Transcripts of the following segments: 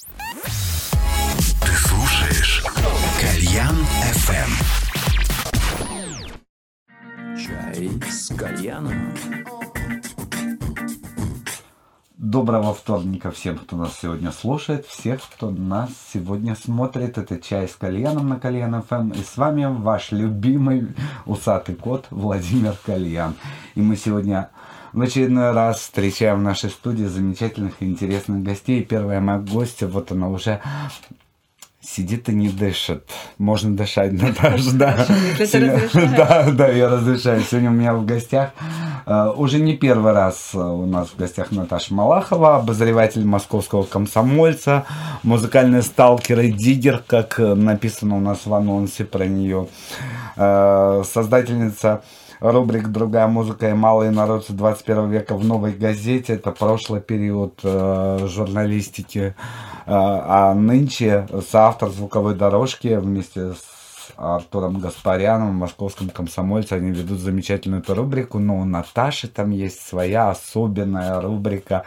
Ты слушаешь Кальян FM. Чай с кальяном. Доброго вторника всем, кто нас сегодня слушает, всех, кто нас сегодня смотрит. Это «Чай с кальяном» на Кальян ФМ. И с вами ваш любимый усатый кот Владимир Кальян. И мы сегодня в очередной раз встречаем в нашей студии замечательных и интересных гостей. Первая моя гостья, вот она уже сидит и не дышит. Можно дышать, Наташа, да. Да, да, я разрешаю. Сегодня у меня в гостях э, уже не первый раз у нас в гостях Наташа Малахова, обозреватель московского комсомольца, музыкальный сталкер и диггер, как написано у нас в анонсе про нее, э, создательница рубрик «Другая музыка и малый народ 21 века» в «Новой газете». Это прошлый период э, журналистики. Э, а нынче соавтор звуковой дорожки вместе с Артуром Гаспаряном в московском комсомольце. Они ведут замечательную эту рубрику, но у Наташи там есть своя особенная рубрика,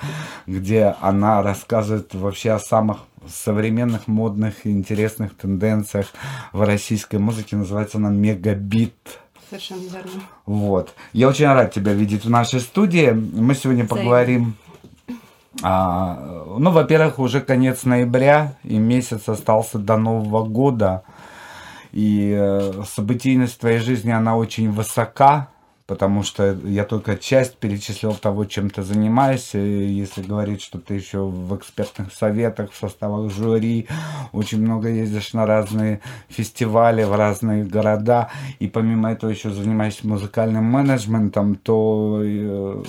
где она рассказывает вообще о самых современных, модных и интересных тенденциях в российской музыке. Называется она «Мегабит». Совершенно верно. Вот. Я очень рад тебя видеть в нашей студии. Мы сегодня поговорим... А, ну, во-первых, уже конец ноября, и месяц остался до Нового года. И э, событийность твоей жизни, она очень высока потому что я только часть перечислил того, чем ты занимаешься. Если говорить, что ты еще в экспертных советах, в составах жюри, очень много ездишь на разные фестивали, в разные города, и помимо этого еще занимаешься музыкальным менеджментом, то э,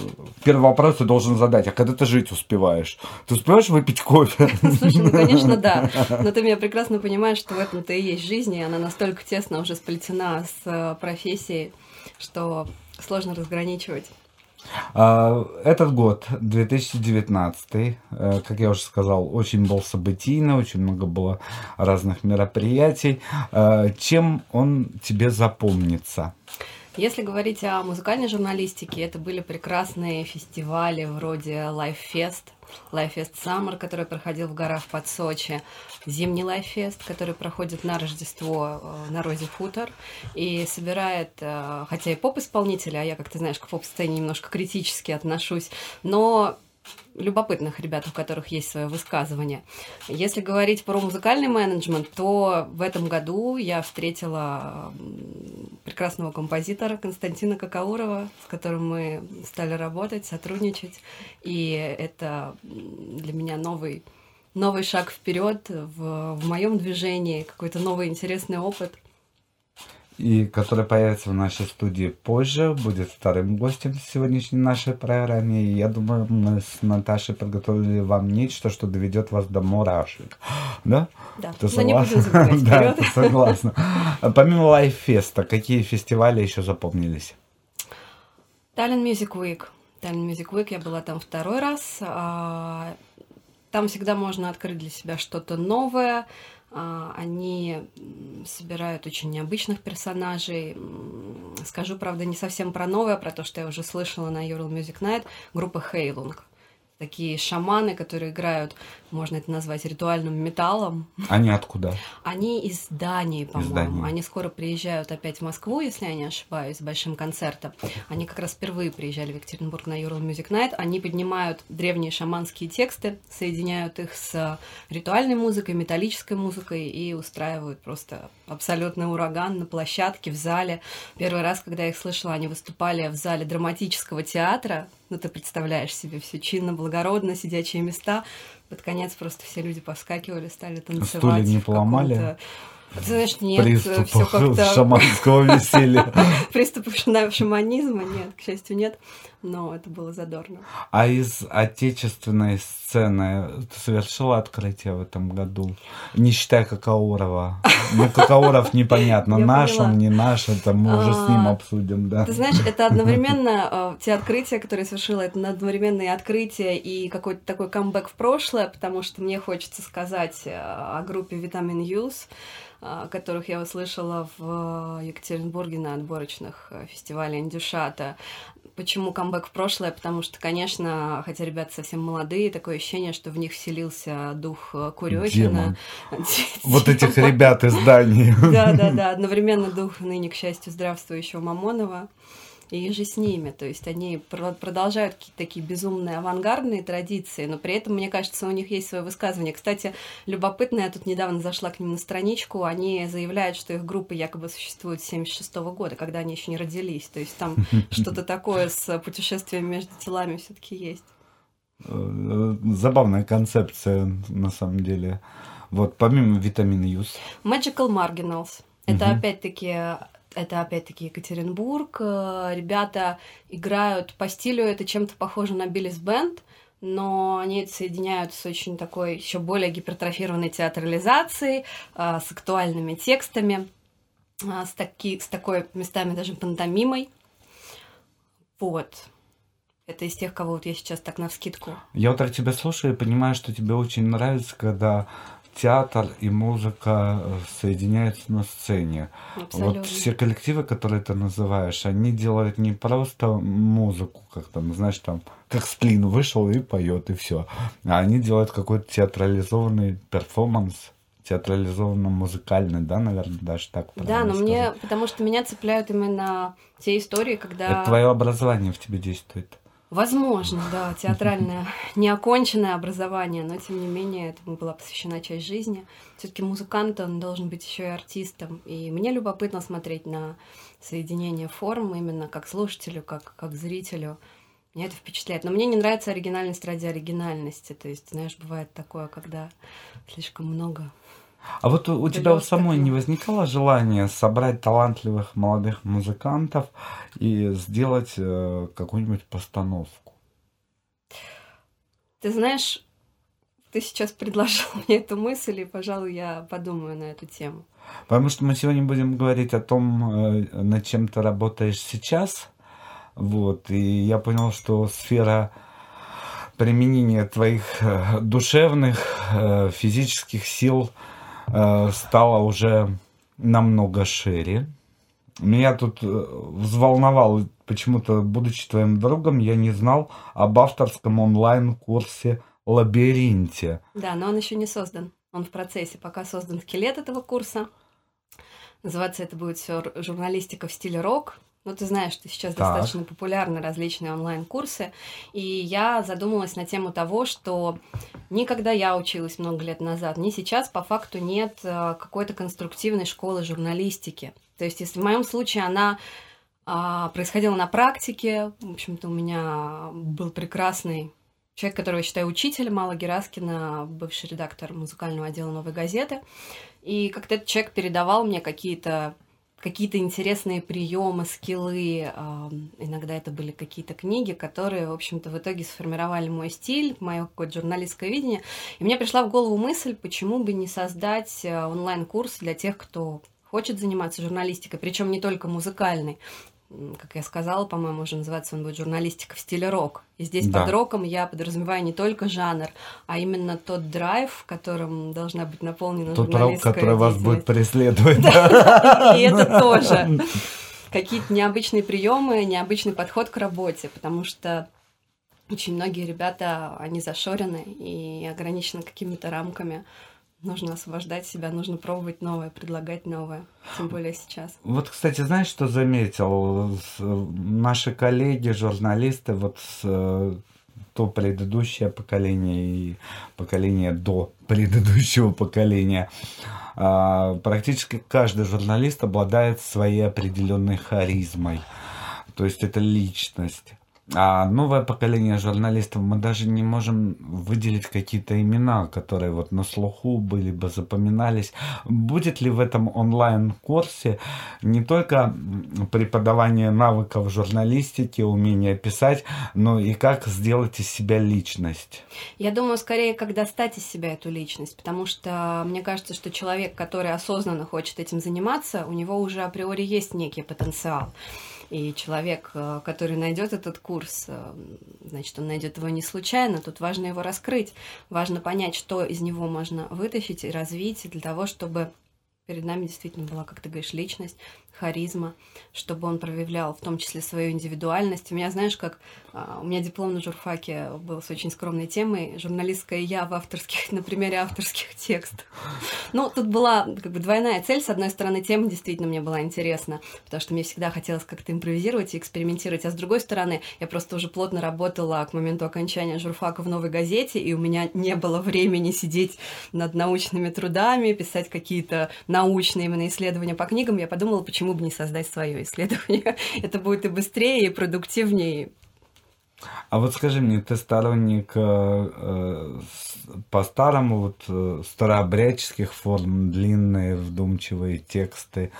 первый вопрос ты должен задать, а когда ты жить успеваешь? Ты успеваешь выпить кофе? Слушай, ну, конечно, да. Но ты меня прекрасно понимаешь, что в этом-то и есть жизнь, и она настолько тесно уже сплетена с э, профессией, что сложно разграничивать. А, этот год, 2019, э, как я уже сказал, очень был событийный, очень много было разных мероприятий. А, чем он тебе запомнится? Если говорить о музыкальной журналистике, это были прекрасные фестивали вроде Live Fest, Live Fest Summer, который проходил в горах под Сочи, зимний Fest, который проходит на Рождество э, на Розе Футер и собирает, э, хотя и поп-исполнители, а я, как ты знаешь, к поп-сцене немножко критически отношусь, но любопытных ребят, у которых есть свое высказывание. Если говорить про музыкальный менеджмент, то в этом году я встретила прекрасного композитора Константина Какаурова, с которым мы стали работать, сотрудничать. И это для меня новый, новый шаг вперед в, в моем движении, какой-то новый интересный опыт и который появится в нашей студии позже, будет вторым гостем в сегодняшней нашей программе. И я думаю, мы с Наташей подготовили вам нечто, что доведет вас до мурашек. Да? Да, ты забегать Да, ты согласна. Помимо лайффеста, какие фестивали еще запомнились? Таллин Music Week. Таллин Music Week, я была там второй раз. Там всегда можно открыть для себя что-то новое, а, они собирают очень необычных персонажей. Скажу, правда, не совсем про новое, а про то, что я уже слышала на Ural Music Night, группа Хейлунг такие шаманы, которые играют, можно это назвать ритуальным металлом. Они откуда? Они из Дании, по-моему. Они скоро приезжают опять в Москву, если я не ошибаюсь, с большим концертом. Они как раз впервые приезжали в Екатеринбург на Ural Music Night. Они поднимают древние шаманские тексты, соединяют их с ритуальной музыкой, металлической музыкой и устраивают просто абсолютный ураган на площадке, в зале. Первый раз, когда я их слышала, они выступали в зале драматического театра, ну, ты представляешь себе все чинно, благородно, сидячие места. Под конец просто все люди повскакивали, стали танцевать. Стулья не поломали? Ты знаешь, нет, Приступов все как-то... шаманского веселья. Приступов шаманизма нет, к счастью, нет, но это было задорно. А из отечественной сцены ты совершила открытие в этом году? Не считая Какаурова. Ну, Какауров непонятно, наш он, не наш, это мы уже с ним а, обсудим, да. Ты знаешь, это одновременно, э, те открытия, которые совершила, это одновременные открытия и какой-то такой камбэк в прошлое, потому что мне хочется сказать э, о группе Vitamin Use, а, которых я услышала в Екатеринбурге на отборочных э, фестивале Индюшата. Почему камбэк в прошлое? Потому что, конечно, хотя ребята совсем молодые, такое ощущение, что в них вселился дух э, Курёкина. Вот этих ребят из Дании. Да, да, да. Одновременно дух ныне, к счастью, здравствующего Мамонова и же с ними. То есть они продолжают какие-то такие безумные авангардные традиции, но при этом, мне кажется, у них есть свое высказывание. Кстати, любопытно, я тут недавно зашла к ним на страничку, они заявляют, что их группа якобы существует с 76 года, когда они еще не родились. То есть там что-то такое с путешествием между телами все таки есть. Э, забавная концепция, на самом деле. Вот, помимо витамина Юс. Magical Marginals. Это угу. опять-таки это опять-таки Екатеринбург. Э, ребята играют по стилю, это чем-то похоже на Биллис Бенд, но они это соединяют с очень такой еще более гипертрофированной театрализацией, э, с актуальными текстами, э, с, таки, с такой местами даже пантомимой. Вот. Это из тех, кого вот я сейчас так на вскидку. Я вот тебя слушаю и понимаю, что тебе очень нравится, когда театр и музыка э, соединяются на сцене. Абсолютно. Вот все коллективы, которые ты называешь, они делают не просто музыку, как там, знаешь, там, как сплин вышел и поет, и все. А они делают какой-то театрализованный перформанс, театрализованно музыкальный, да, наверное, даже так. Да, но сказать. мне, потому что меня цепляют именно те истории, когда... Это твое образование в тебе действует. Возможно, да, театральное неоконченное образование, но тем не менее этому была посвящена часть жизни. Все-таки музыкант, он должен быть еще и артистом. И мне любопытно смотреть на соединение форм именно как слушателю, как, как зрителю. Меня это впечатляет. Но мне не нравится оригинальность ради оригинальности. То есть, знаешь, бывает такое, когда слишком много а вот у, у тебя у самой не возникало желания собрать талантливых молодых музыкантов и сделать э, какую-нибудь постановку? Ты знаешь, ты сейчас предложил мне эту мысль, и, пожалуй, я подумаю на эту тему. Потому что мы сегодня будем говорить о том, э, над чем ты работаешь сейчас. Вот, и я понял, что сфера применения твоих э, душевных, э, физических сил – Э, стала уже намного шире. Меня тут э, взволновал, почему-то, будучи твоим другом, я не знал об авторском онлайн-курсе «Лабиринте». Да, но он еще не создан. Он в процессе. Пока создан скелет этого курса. Называться это будет все журналистика в стиле рок. Ну, ты знаешь, что сейчас так. достаточно популярны различные онлайн-курсы, и я задумалась на тему того, что никогда я училась много лет назад, ни сейчас по факту нет э, какой-то конструктивной школы журналистики. То есть, если в моем случае она а, происходила на практике, в общем-то, у меня был прекрасный человек, которого я считаю учителем, Алла Гераскина, бывший редактор музыкального отдела «Новой газеты», и как-то этот человек передавал мне какие-то какие-то интересные приемы, скиллы. Иногда это были какие-то книги, которые, в общем-то, в итоге сформировали мой стиль, мое какое-то журналистское видение. И мне пришла в голову мысль, почему бы не создать э, онлайн-курс для тех, кто хочет заниматься журналистикой, причем не только музыкальной как я сказала, по-моему, уже называется он будет журналистика в стиле рок. И здесь да. под роком я подразумеваю не только жанр, а именно тот драйв, которым должна быть наполнена тот рок, который вас будет преследовать. И это тоже. Какие-то необычные приемы, необычный подход к работе, потому что очень многие ребята, они зашорены и ограничены какими-то рамками нужно освобождать себя, нужно пробовать новое, предлагать новое, тем более сейчас. Вот, кстати, знаешь, что заметил? Наши коллеги, журналисты, вот э, то предыдущее поколение и поколение до предыдущего поколения, а, практически каждый журналист обладает своей определенной харизмой. То есть это личность. А новое поколение журналистов, мы даже не можем выделить какие-то имена, которые вот на слуху были бы, запоминались. Будет ли в этом онлайн-курсе не только преподавание навыков журналистики, умение писать, но и как сделать из себя личность? Я думаю, скорее, как достать из себя эту личность, потому что мне кажется, что человек, который осознанно хочет этим заниматься, у него уже априори есть некий потенциал. И человек, э, который найдет этот курс, э, значит, он найдет его не случайно. Тут важно его раскрыть, важно понять, что из него можно вытащить и развить для того, чтобы перед нами действительно была, как ты говоришь, личность, харизма, чтобы он проявлял в том числе свою индивидуальность. У меня, знаешь, как а, у меня диплом на журфаке был с очень скромной темой «Журналистская я в авторских, на примере авторских текстов». Ну, тут была как бы двойная цель. С одной стороны, тема действительно мне была интересна, потому что мне всегда хотелось как-то импровизировать и экспериментировать. А с другой стороны, я просто уже плотно работала к моменту окончания журфака в «Новой газете», и у меня не было времени сидеть над научными трудами, писать какие-то научные именно исследования по книгам. Я подумала, почему почему бы не создать свое исследование? Это будет и быстрее, и продуктивнее, а вот скажи мне, ты сторонник э, э по-старому вот э, старообрядческих форм, длинные вдумчивые тексты,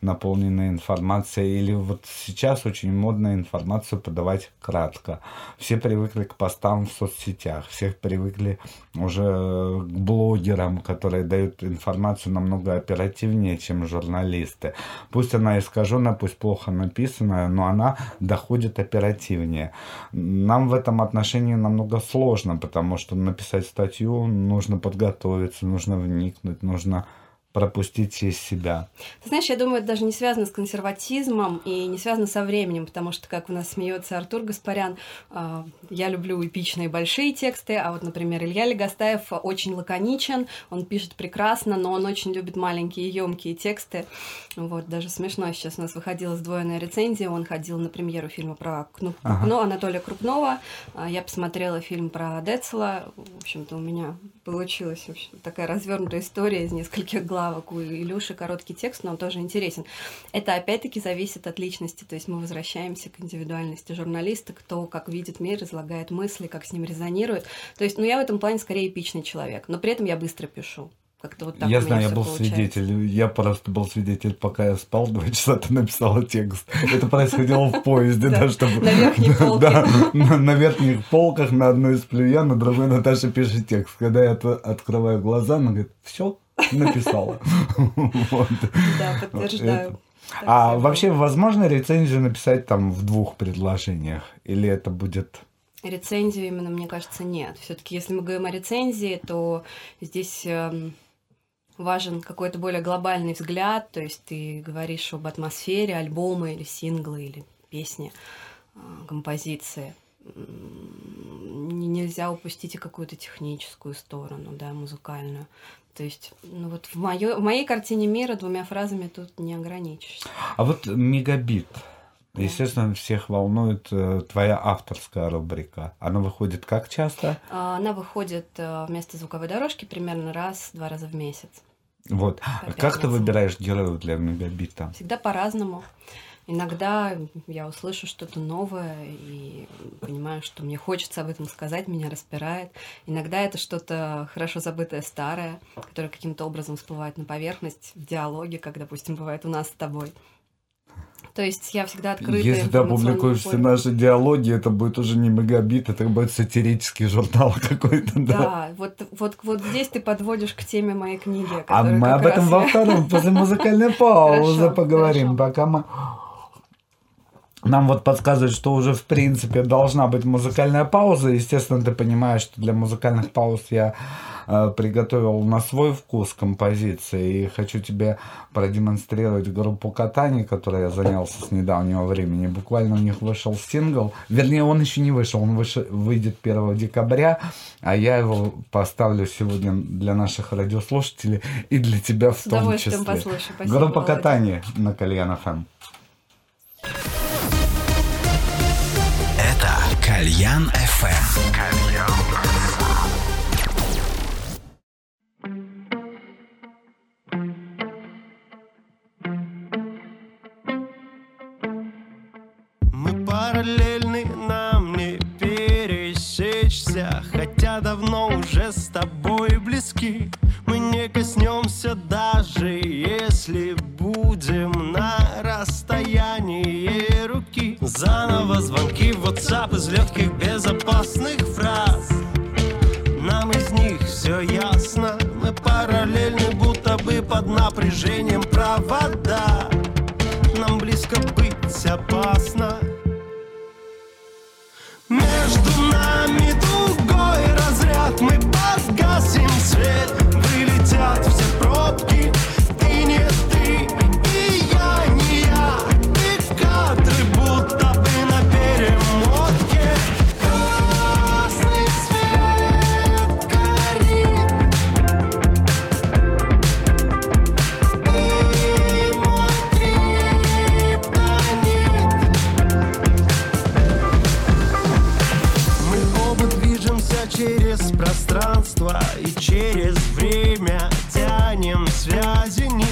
наполненные информацией, или вот сейчас очень модно информацию подавать кратко. Все привыкли к постам в соцсетях, все привыкли уже к блогерам, которые дают информацию намного оперативнее, чем журналисты. Пусть она искажена, пусть плохо написанная, но она доходит оперативнее нам в этом отношении намного сложно, потому что написать статью нужно подготовиться, нужно вникнуть, нужно пропустить через себя. Ты знаешь, я думаю, это даже не связано с консерватизмом и не связано со временем, потому что, как у нас смеется Артур Гаспарян, а, я люблю эпичные большие тексты, а вот, например, Илья Легостаев очень лаконичен, он пишет прекрасно, но он очень любит маленькие емкие тексты. Вот, даже смешно, сейчас у нас выходила сдвоенная рецензия, он ходил на премьеру фильма про Кну... ага. Анатолия Крупнова, а, я посмотрела фильм про Децла, в общем-то, у меня получилась общем, такая развернутая история из нескольких глав главок, у Илюши короткий текст, но он тоже интересен. Это опять-таки зависит от личности, то есть мы возвращаемся к индивидуальности журналиста, кто как видит мир, излагает мысли, как с ним резонирует. То есть, ну, я в этом плане скорее эпичный человек, но при этом я быстро пишу. Как-то вот так я знаю, я был получается. свидетель. Я просто был свидетель, пока я спал, два часа ты написала текст. Это происходило в поезде, да, чтобы... На верхних полках. На верхних полках, на одной из плюя, на другой Наташа пишет текст. Когда я открываю глаза, она говорит, все, написала. Да, подтверждаю. А вообще возможно рецензию написать там в двух предложениях? Или это будет... Рецензию именно, мне кажется, нет. Все-таки, если мы говорим о рецензии, то здесь эм, важен какой-то более глобальный взгляд, то есть ты говоришь об атмосфере альбома или сингла или песни, э, композиции. Нельзя упустить и какую-то техническую сторону, да, музыкальную. То есть, ну вот в, моё, в моей картине мира двумя фразами тут не ограничишься. А вот мегабит. Естественно, всех волнует э, твоя авторская рубрика. Она выходит как часто? А, она выходит э, вместо звуковой дорожки примерно раз-два раза в месяц. Вот. А как ты выбираешь героев для мегабита? Всегда по-разному. Иногда я услышу что-то новое и понимаю, что мне хочется об этом сказать, меня распирает. Иногда это что-то хорошо забытое старое, которое каким-то образом всплывает на поверхность в диалоге, как, допустим, бывает у нас с тобой. То есть я всегда открыта. Если ты опубликуешь все наши диалоги, это будет уже не мегабит, это будет сатирический журнал какой-то. Да, да вот, вот, вот здесь ты подводишь к теме моей книги. А мы об этом во втором, после музыкальной паузы поговорим. Пока мы нам вот подсказывают, что уже в принципе должна быть музыкальная пауза. Естественно, ты понимаешь, что для музыкальных пауз я э, приготовил на свой вкус композиции. И хочу тебе продемонстрировать группу Катани, которой я занялся с недавнего времени. Буквально у них вышел сингл. Вернее, он еще не вышел. Он выш... выйдет 1 декабря. А я его поставлю сегодня для наших радиослушателей и для тебя в том числе. Послушаю. Спасибо, группа Катани на Кальян ФМ. Кальян FM. Кальян Мы параллельны, нам не пересечься Хотя давно уже с тобой близки Мы не коснемся даже если будем на расстоянии руки Заново звонки в WhatsApp из легких безопасных фраз. Нам из них все ясно Мы параллельны, будто бы под напряжением провода. Нам близко быть опасно. Между нами другой разряд Мы погасим свет Вылетят все через время тянем связи нить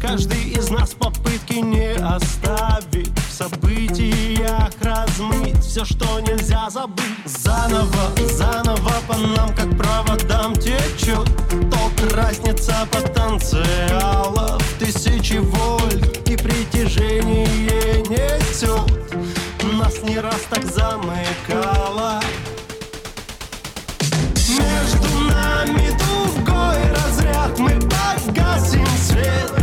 Каждый из нас попытки не оставит В событиях размыть все, что нельзя забыть. Заново, заново по нам, как проводам течет Ток, разница потенциалов. Тысячи вольт и притяжение несет Нас не раз так замыкало погасим свет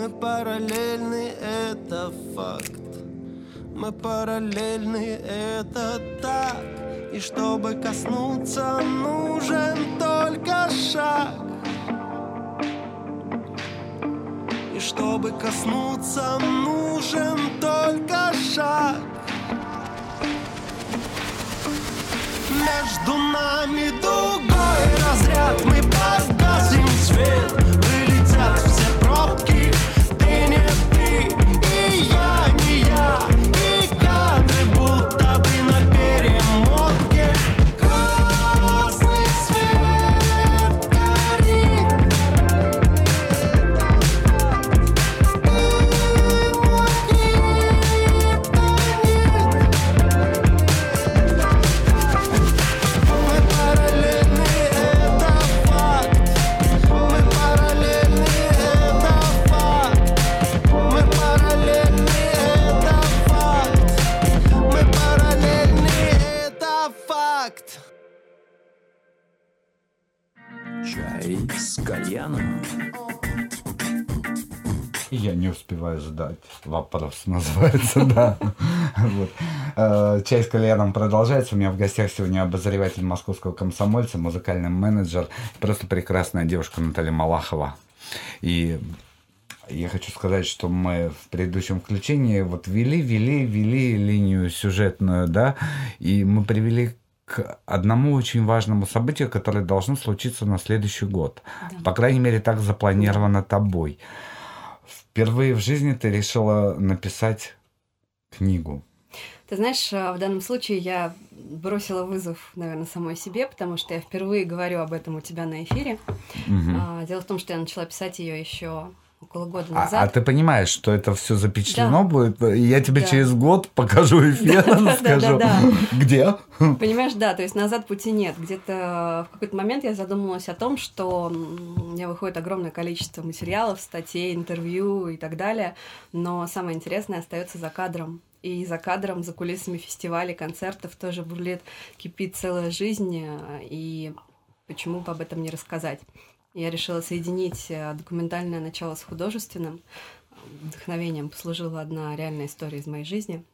Мы параллельны, это факт. Мы параллельны, это так. И чтобы коснуться, нужен только шаг. И чтобы коснуться, нужен только шаг. Между нами дугой разряд Мы погасим свет Я не успеваю задать вопрос, называется, да. Вот. Э, Чай с кальяном продолжается. У меня в гостях сегодня обозреватель московского комсомольца, музыкальный менеджер, просто прекрасная девушка Наталья Малахова. И я хочу сказать, что мы в предыдущем включении вот вели, вели, вели линию сюжетную, да, и мы привели к одному очень важному событию, которое должно случиться на следующий год. По крайней мере, так запланировано тобой. Впервые в жизни ты решила написать книгу. Ты знаешь, э, в данном случае я бросила вызов, наверное, самой себе, потому что я впервые говорю об этом у тебя на эфире. А, Дело в том, что я начала писать ее еще около года А, назад. а ты понимаешь, что это все запечатлено Да. будет? Я тебе Да. через год покажу эфир, Да, скажу, да, где? Понимаешь, да, то есть назад пути нет. Где-то в какой-то момент я задумалась о том, что у меня выходит огромное количество материалов, статей, интервью и так далее, но самое интересное остается за кадром. И за кадром, за кулисами фестивалей, концертов тоже бурлит, кипит целая жизнь, э, и почему бы об этом не рассказать? Я решила соединить э, документальное начало с художественным. Вдохновением послужила одна реальная история из моей жизни.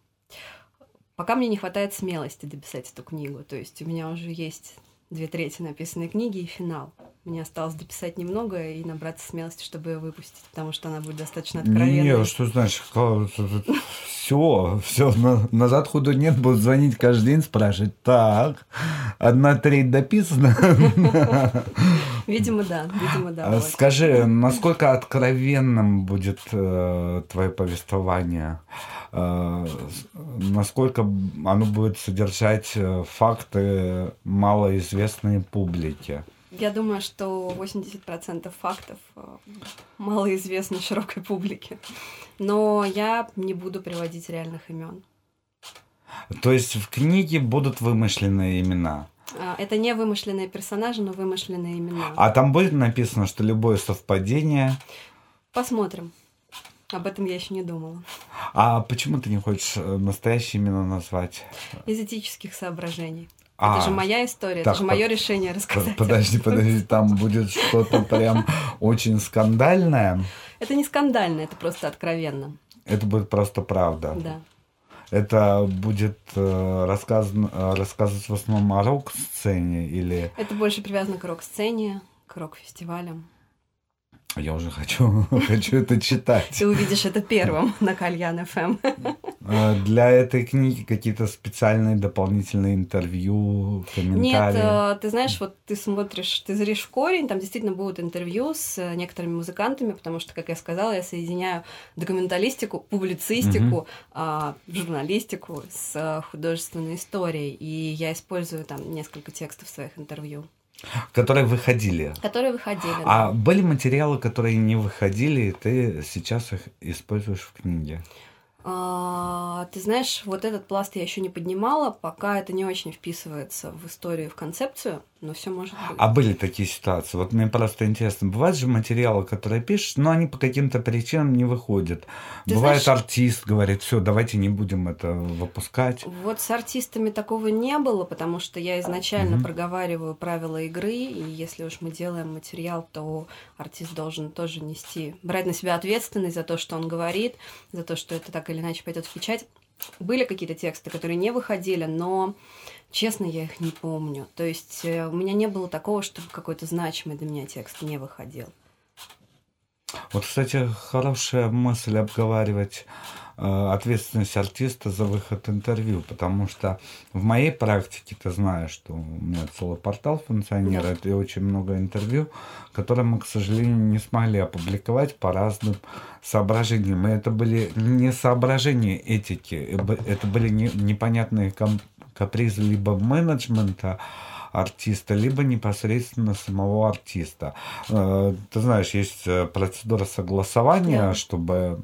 Пока мне не хватает смелости дописать эту книгу. То есть у меня уже есть две трети написанной книги и финал. Мне осталось дописать немного и набраться смелости, чтобы ее выпустить, потому что она будет достаточно откровенной. Не, что значит, все, все, назад ходу нет, будут звонить каждый день, спрашивать, так, одна треть дописана. Видимо, да, видимо, да. А. Скажи, насколько откровенным будет э, твое повествование? Э, насколько оно будет содержать э, факты малоизвестной публике? Я думаю, что 80% фактов э, малоизвестны широкой публике. Но я не буду приводить реальных имен. То есть в книге будут вымышленные имена. А, Это не вымышленные персонажи, но вымышленные имена. А там будет написано, что любое совпадение. Посмотрим. Об этом я еще не думала. А почему ты не хочешь э, настоящие имена назвать? Из этических соображений. А, это же моя история, так, это же мое решение П- рассказать. Подожди, подожди, там будет что-то прям очень скандальное. Это не скандально, это просто откровенно. Это будет просто правда. Да. Это будет э, рассказан, э, рассказывать в основном о рок-сцене или... Это больше привязано к рок-сцене, к рок-фестивалям. Я уже хочу, хочу это читать. Ты увидишь это первым на Кальян ФМ. Э, Для этой книги какие-то специальные дополнительные интервью, Нет, комментарии? э, ты знаешь, вот ты смотришь, ты зришь в корень, там действительно будут интервью с э, некоторыми музыкантами, потому что, как я сказала, я соединяю документалистику, публицистику, а, журналистику с э, художественной историей, и я использую там несколько текстов своих интервью, Которые выходили. которые выходили. А да. были материалы, которые не выходили, и ты сейчас их используешь в книге? А, ты знаешь, вот этот пласт я еще не поднимала, пока это не очень вписывается в историю, в концепцию, но все может быть. А были такие ситуации? Вот мне просто интересно. Бывают же материалы, которые пишешь, но они по каким-то причинам не выходят. Ты Бывает знаешь- артист говорит, все, давайте не будем это выпускать. Вот с артистами такого не было, потому что я изначально проговариваю правила игры, и если уж мы делаем материал, то артист должен тоже нести, брать на себя ответственность за то, что он говорит, за то, что это так или иначе пойдет в печать. Были какие-то тексты, которые не выходили, но, честно, я их не помню. То есть э, у меня не было такого, чтобы какой-то значимый для меня текст не выходил. Вот, кстати, хорошая мысль обговаривать э, ответственность артиста за выход интервью, потому что в моей практике ты знаешь, что у меня целый портал функционирует и очень много интервью, которые мы, к сожалению, не смогли опубликовать по разным соображениям. И это были не соображения этики, это были не- непонятные кам- капризы либо менеджмента, артиста, либо непосредственно самого артиста. Э, Ты знаешь, есть э, процедура согласования, Да. чтобы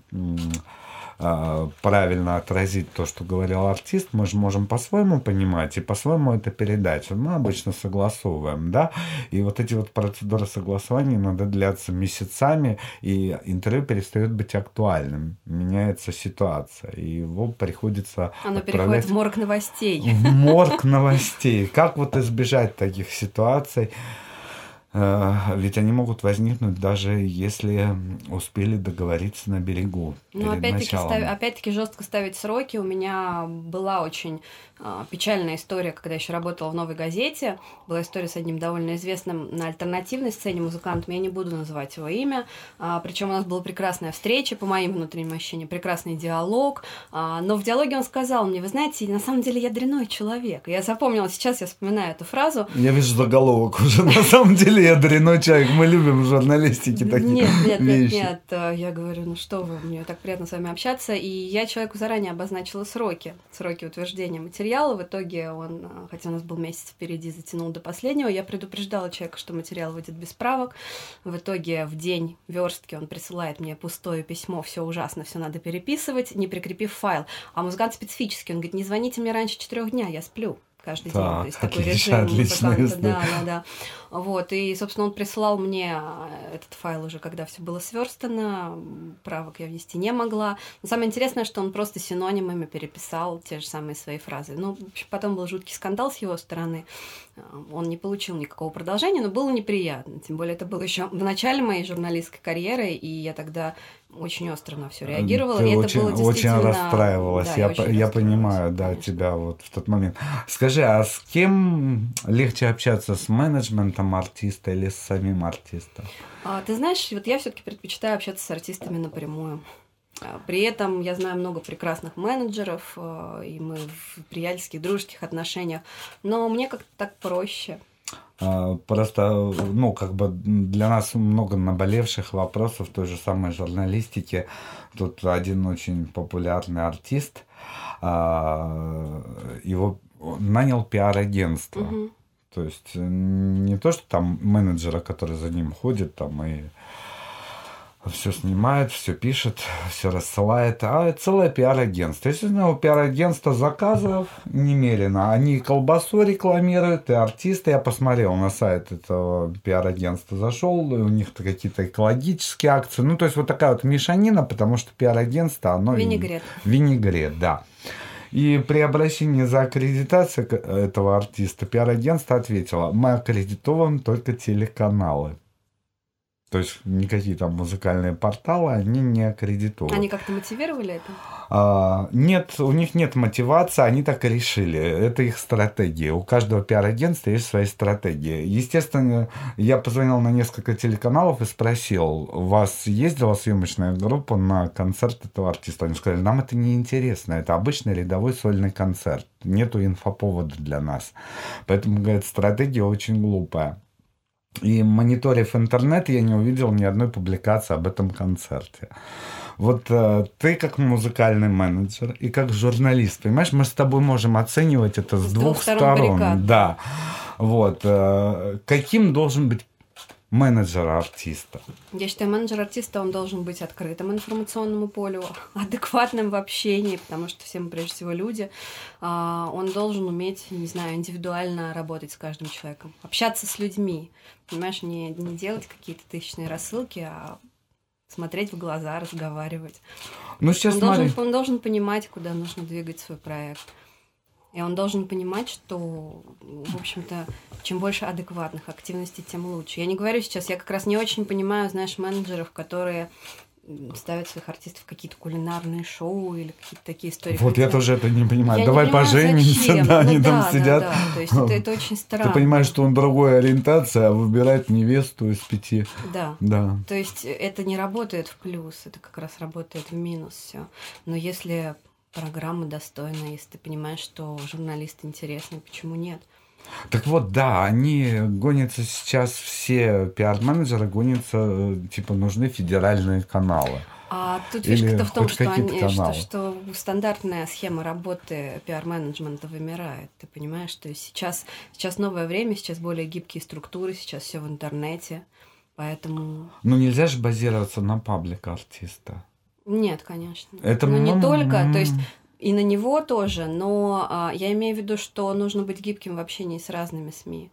правильно отразить то, что говорил артист, мы же можем по-своему понимать и по-своему это передать. Мы обычно согласовываем, да, и вот эти вот процедуры согласования иногда длятся месяцами, и интервью перестает быть актуальным, меняется ситуация, и его приходится Оно переходит в морг новостей. в морг новостей. Как вот избежать таких ситуаций? Э, Ведь они могут возникнуть даже если успели договориться на берегу. Ну, опять-таки, став- опять-таки жестко ставить сроки. У меня была очень а, печальная история, когда я еще работала в новой газете. Была история с одним довольно известным на альтернативной сцене музыкантом. Я не буду называть его имя. причем у нас была прекрасная встреча, по моим внутренним ощущениям, прекрасный диалог. А, но в диалоге он сказал мне, вы знаете, на самом деле я дряной человек. Я запомнила, сейчас я вспоминаю эту фразу. Я вижу заголовок уже. На самом деле я дряной человек. Мы любим в журналистике такие Нет, нет, нет, вещи. нет. э, Я говорю, ну что вы, мне так приятно с вами общаться. И я человеку заранее обозначила сроки, сроки утверждения материала. В итоге он, э, хотя у нас был месяц впереди, затянул до последнего. Я предупреждала человека, что материал выйдет без правок. В итоге в день верстки он присылает мне пустое письмо, все ужасно, все надо переписывать, не прикрепив файл. А музыкант специфический, он говорит, не звоните мне раньше четырех дня, я сплю каждый день. Так, То есть такой режим музыканта. история. Да, да, да. Вот, и, собственно, он прислал мне э, этот файл уже, когда все было сверстано, правок я внести не могла. Но самое интересное, что он просто синонимами переписал те же самые свои фразы. Ну, в общем, потом был жуткий скандал с его стороны. Э, Он не получил никакого продолжения, но было неприятно. Тем более это было еще в начале моей журналистской карьеры, и я тогда очень остро на все реагировала. Ты и очень, это было очень действительно... расстраивалась. Да, я, очень по- я понимаю, да, конечно. тебя вот в тот момент. Скажи, а с кем легче общаться, с менеджментом артиста или с самим артистом? А, ты знаешь, вот я все-таки предпочитаю общаться с артистами напрямую. А, При этом я знаю много прекрасных менеджеров, а, и мы в приятельских, дружеских отношениях, но мне как-то так проще. А, Просто, ну, как бы для нас много наболевших вопросов той же самой журналистики. Тут один очень популярный артист, а, его нанял пиар-агентство. Мгм. То есть э, не то, что там менеджера, который за ним ходит там и все снимает, все пишет, все рассылает, а целое пиар-агентство. Если у него пиар-агентство заказов немерено, они колбасу рекламируют, и артисты. Я посмотрел на сайт этого пиар-агентства, зашел, у них -то какие-то экологические акции. Ну, то есть вот такая вот мешанина, потому что пиар-агентство, оно... и- Винегрет. Винегрет, да. И при обращении за аккредитацией этого артиста пиар-агентство ответило, мы аккредитовываем только телеканалы. То есть никакие там музыкальные порталы, они не аккредитованы. Они как-то мотивировали это? А, нет, у них нет мотивации, они так и решили. Это их стратегия. У каждого пиар-агентства есть свои стратегии. Естественно, я позвонил на несколько телеканалов и спросил, у вас ездила съемочная группа на концерт этого артиста? Они сказали, нам это не интересно, это обычный рядовой сольный концерт. Нету инфоповода для нас. Поэтому, говорит, стратегия очень глупая. И мониторив интернет, я не увидел ни одной публикации об этом концерте. Вот э, ты как музыкальный менеджер и как журналист, понимаешь, мы с тобой можем оценивать это с, С двух, двух сторон сторон. баррикад. Да. Вот. Э, каким должен быть менеджер артиста? Я считаю, менеджер артиста, он должен быть открытым информационному полю, адекватным в общении, потому что все мы прежде всего люди. А, Он должен уметь, не знаю, индивидуально работать с каждым человеком, общаться с людьми. Понимаешь, не, не делать какие-то тысячные рассылки, а смотреть в глаза, разговаривать. Ну, сейчас Он смотри. должен, он должен понимать, куда нужно двигать свой проект. И он должен понимать, что, в общем-то, чем больше адекватных активностей, тем лучше. Я не говорю сейчас, я как раз не очень понимаю, знаешь, менеджеров, которые ставят своих артистов в какие-то кулинарные шоу или какие-то такие истории. Вот я тоже это не понимаю. я не Давай понимаю, поженимся, зачем. да, Ну они там да, да, сидят. да. То есть это, это очень странно. Ты понимаешь, что он другой ориентации, а выбирает невесту из пяти. Да. Да. То есть это не работает в плюс, это как раз работает в минус все. Но если программа достойна, если ты понимаешь, что журналист интересный, почему нет? Так вот, да, они гонятся сейчас, все пиар-менеджеры гонятся, э, типа, нужны федеральные каналы. А тут фишка-то в том, что, они, что, каналы. что стандартная схема работы пиар-менеджмента вымирает. Ты понимаешь, что сейчас, сейчас новое время, сейчас более гибкие структуры, сейчас все в интернете. Поэтому Ну, нельзя же базироваться на паблик артиста. Нет, конечно. Это ну, не м- только, то есть и на него тоже, но а, я имею в виду, что нужно быть гибким в общении с разными СМИ.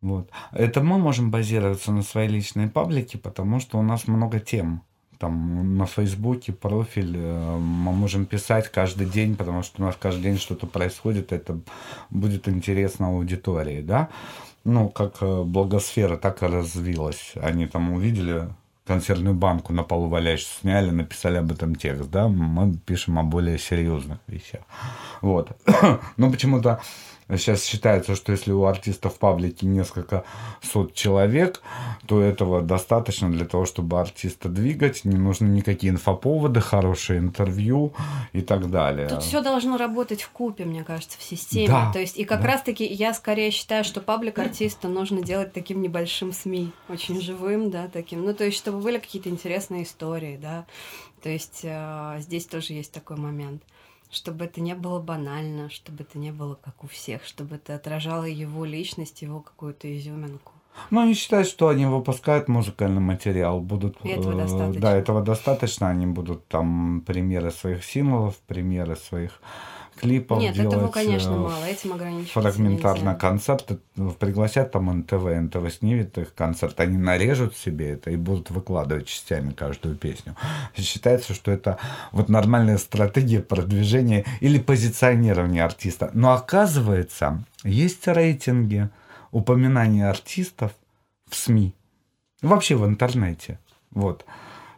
Вот. Это мы можем базироваться на своей личной паблике, потому что у нас много тем. Там на Фейсбуке профиль э, мы можем писать каждый день, потому что у нас каждый день что-то происходит, это будет интересно аудитории, да? Ну, как э, благосфера так и развилась. Они там увидели консервную банку на полу валяющуюся, сняли, написали об этом текст, да? Мы пишем о более серьезных вещах. Вот. Но почему-то Сейчас считается, что если у артиста в паблике несколько сот человек, то этого достаточно для того, чтобы артиста двигать. Не нужны никакие инфоповоды, хорошие интервью и так далее. Тут все должно работать в купе, мне кажется, в системе. Да, То есть, и как да. раз-таки я скорее считаю, что паблик артиста нужно делать таким небольшим СМИ, очень живым, да, таким. Ну, то есть, чтобы были какие-то интересные истории, да. То есть, э, здесь тоже есть такой момент. Чтобы это не было банально, чтобы это не было как у всех, чтобы это отражало его личность, его какую-то изюминку. Ну, они считают, что они выпускают музыкальный материал, будут... И этого э, достаточно. Да, этого достаточно. Они будут там премьеры своих синглов, премьеры своих клипов Нет, делать. этого, конечно, э, мало. Этим ограничиваться фрагментарно нельзя. концерты, ну, пригласят там НТВ, НТВ снимет их концерт, они нарежут себе это и будут выкладывать частями каждую песню. Считается, что это вот нормальная стратегия продвижения или позиционирования артиста. Но оказывается, есть рейтинги упоминания артистов в СМИ, вообще в интернете. Вот.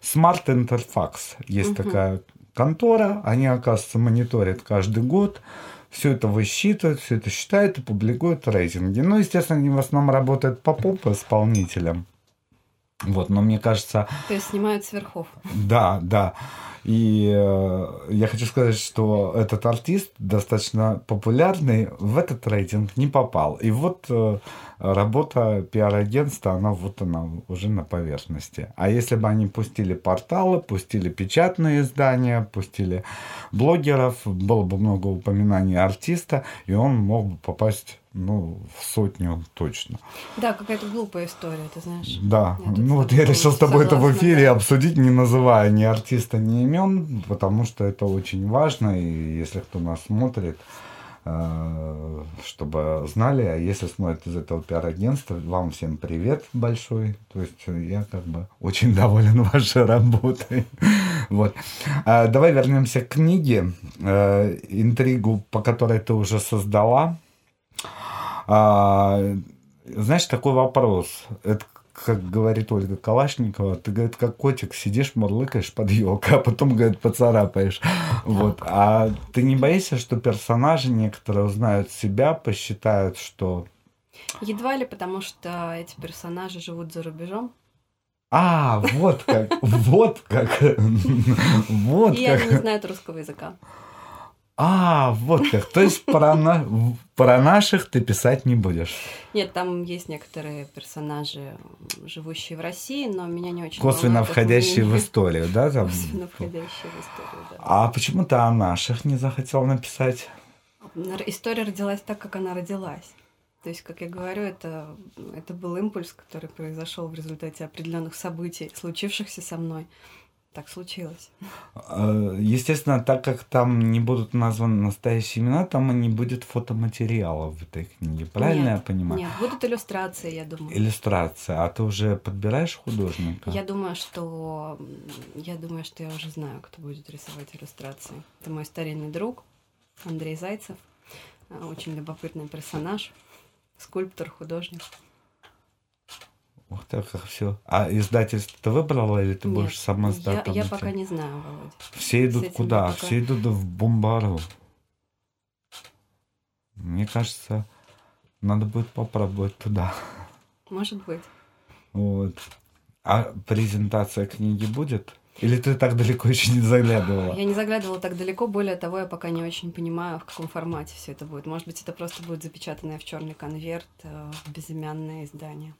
Smart Interfax есть Мгм. такая контора, они, оказывается, мониторят каждый год, все это высчитывают, все это считают и публикуют рейтинги. Ну, естественно, они в основном работают по поп-исполнителям. Вот, но мне кажется, То есть снимают с верхов. да, да. И э, я хочу сказать, что этот артист достаточно популярный в этот рейтинг не попал. И вот э, работа пиар-агентства, она вот она уже на поверхности. А если бы они пустили порталы, пустили печатные издания, пустили блогеров, было бы много упоминаний артиста, и он мог бы попасть ну, в сотню точно. Да, какая-то глупая история, ты знаешь. Да, Я ну вот я решил с тобой это в согласна, эфире да. обсудить, не называя ни артиста, ни имен, потому что это очень важно, и если кто нас смотрит, э, чтобы знали, а если смотрят из этого пиар-агентства, вам всем привет большой, то есть я как бы очень доволен вашей работой. Вот. А Давай вернемся к книге, э, интригу, по которой ты уже создала. А, знаешь, такой вопрос. Это как говорит Ольга Калашникова, ты, говорит, как котик сидишь, мурлыкаешь под елкой, а потом, говорит, поцарапаешь. Вот. А ты не боишься, что персонажи некоторые узнают себя, посчитают, что... Едва ли, потому что эти персонажи живут за рубежом. А, вот как, вот как, вот И как. они не знают русского языка. А, вот как. То есть про, на- про наших ты писать не будешь. Нет, там есть некоторые персонажи, живущие в России, но меня не очень Косвенно входящие в историю, да? Там? Косвенно входящие в историю, да. А почему ты о наших не захотел написать? История родилась так, как она родилась. То есть, как я говорю, это, это был импульс, который произошел в результате определенных событий, случившихся со мной. Так случилось. Э, Естественно, так как там не будут названы настоящие имена, там и не будет фотоматериала в этой книге. Правильно я Нет, понимаю? Нет, будут иллюстрации, я думаю. Иллюстрация. А ты уже подбираешь художника? Я думаю, что я думаю, что я уже знаю, кто будет рисовать иллюстрации. Это мой старинный друг Андрей Зайцев, А, очень любопытный персонаж, скульптор, художник. Ух ты, как все. А издательство ты выбрала или ты Нет, будешь сама я, издатом я идти? пока не знаю, Володя. Все идут куда? я пока- Все идут в Бумбару. Мне кажется, надо будет попробовать туда. Может быть. Вот. А презентация книги будет? Или ты так далеко еще не заглядывала? Я не заглядывала так далеко, более того, я пока не очень понимаю, в каком формате все это будет. Может быть, это просто будет запечатанное в черный конверт э, безымянное издание.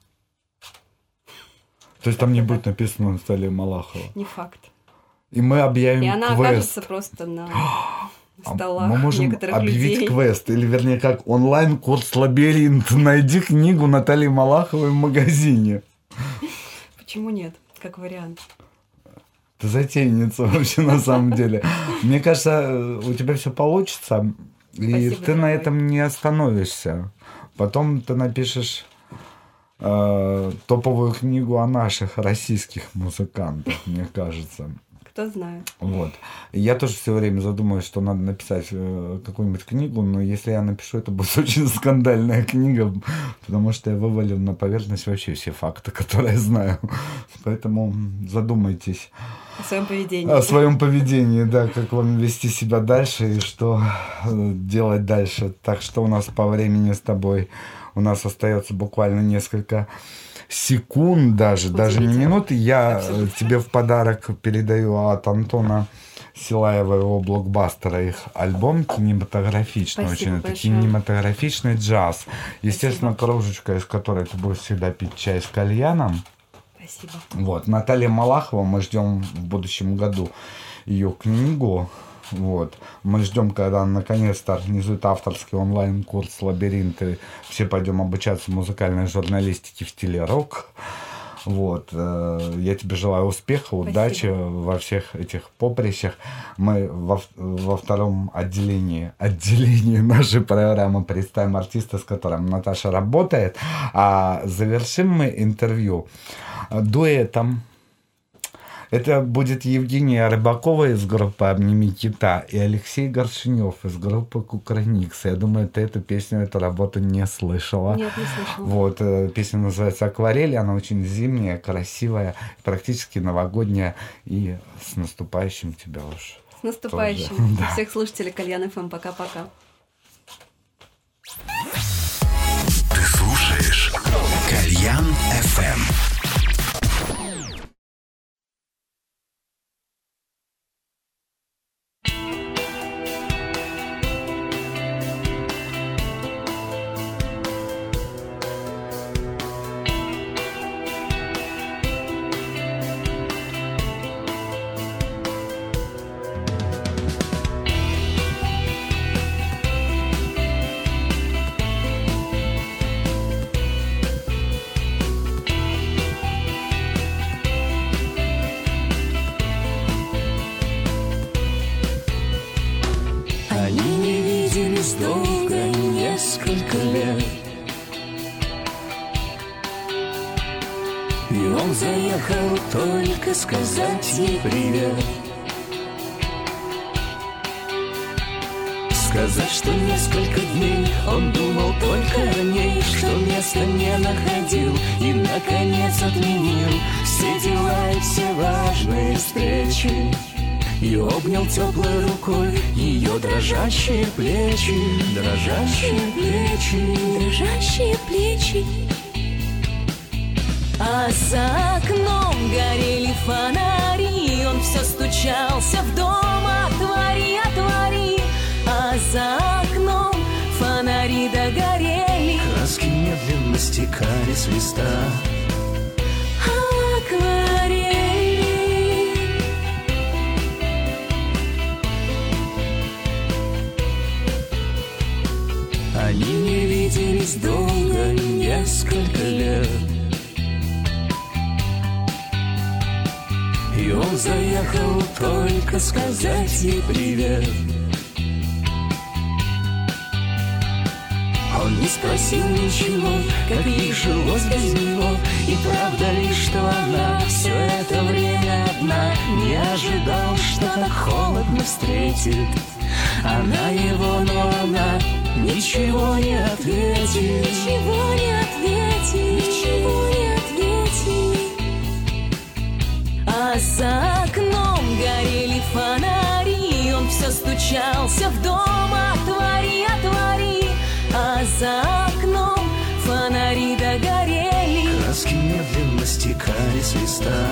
То есть там не будет написано Наталья Малахова. Не факт. И мы объявим И она квест. окажется просто на А столах мы можем объявить людей. квест, или вернее как онлайн-курс «Лабиринт». Найди книгу Натальи Малаховой в магазине. Почему нет? Как вариант. Ты затейница вообще на самом деле. Мне кажется, у тебя все получится, и Спасибо, ты на этом не остановишься. Потом ты напишешь э, топовую книгу о наших российских музыкантах, мне кажется. Кто знает. Вот. Я тоже все время задумываюсь, что надо написать э, какую-нибудь книгу, но если я напишу, это будет очень скандальная книга, потому что я вывалю на поверхность вообще все факты, которые я знаю. Поэтому задумайтесь О своем поведении. о своем поведении, да, как вам вести себя дальше и что э, делать дальше. Так что у нас по времени с тобой у нас остается буквально несколько секунд даже, даже не Удивительно. минут. Я Абсолютно. э, тебе в подарок передаю от Антона Силаева его блокбастера их альбом кинематографичный, Спасибо очень это большое. кинематографичный джаз. Естественно, кружечка, из которой ты будешь всегда пить чай с кальяном. Спасибо. Вот, Наталья Малахова, мы ждем в будущем году ее книгу. Вот. Мы ждем, когда наконец-то организует авторский онлайн-курс «Лабиринты». Все пойдем обучаться музыкальной журналистике в стиле рок. Вот. э, Я тебе желаю успеха, удачи во всех этих поприщах. Мы во, во втором отделении, отделении нашей программы представим артиста, с которым Наташа работает. А завершим мы интервью дуэтом. Это будет Евгения Рыбакова из группы «Обними кита» и Алексей Горшинев из группы «Кукрыникс». Я думаю, ты эту песню, эту работу не слышала. Нет, не слышала. Вот, э, песня называется «Акварель», она очень зимняя, красивая, практически новогодняя. И с наступающим тебя уж. С наступающим. Тоже, да. Всех слушателей Кальян ФМ. Пока-пока. Ты слушаешь Кальян FM. И он заехал только сказать ей привет. Сказать, что несколько дней Он думал только о ней Что места не находил И, наконец, отменил Все дела и все важные встречи. И обнял теплой рукой ее дрожащие плечи, дрожащие плечи, дрожащие плечи. А за окном горели фонари, он все стучался в дом, отвори, отвори. А за окном фонари догорели, краски медленно стекали с листа. Они не виделись долго, несколько лет он заехал только сказать ей привет. Он не спросил ничего, как ей жилось без него. И правда ли, что она все это время одна Не ожидал, что так холодно встретит. Она его, но она Ничего не ответит, ничего не ответит, ничего не ответит. За окном горели фонари, он все стучался в дом, отвори, отвори. А за окном фонари догорели, краски медленно стекали с листа.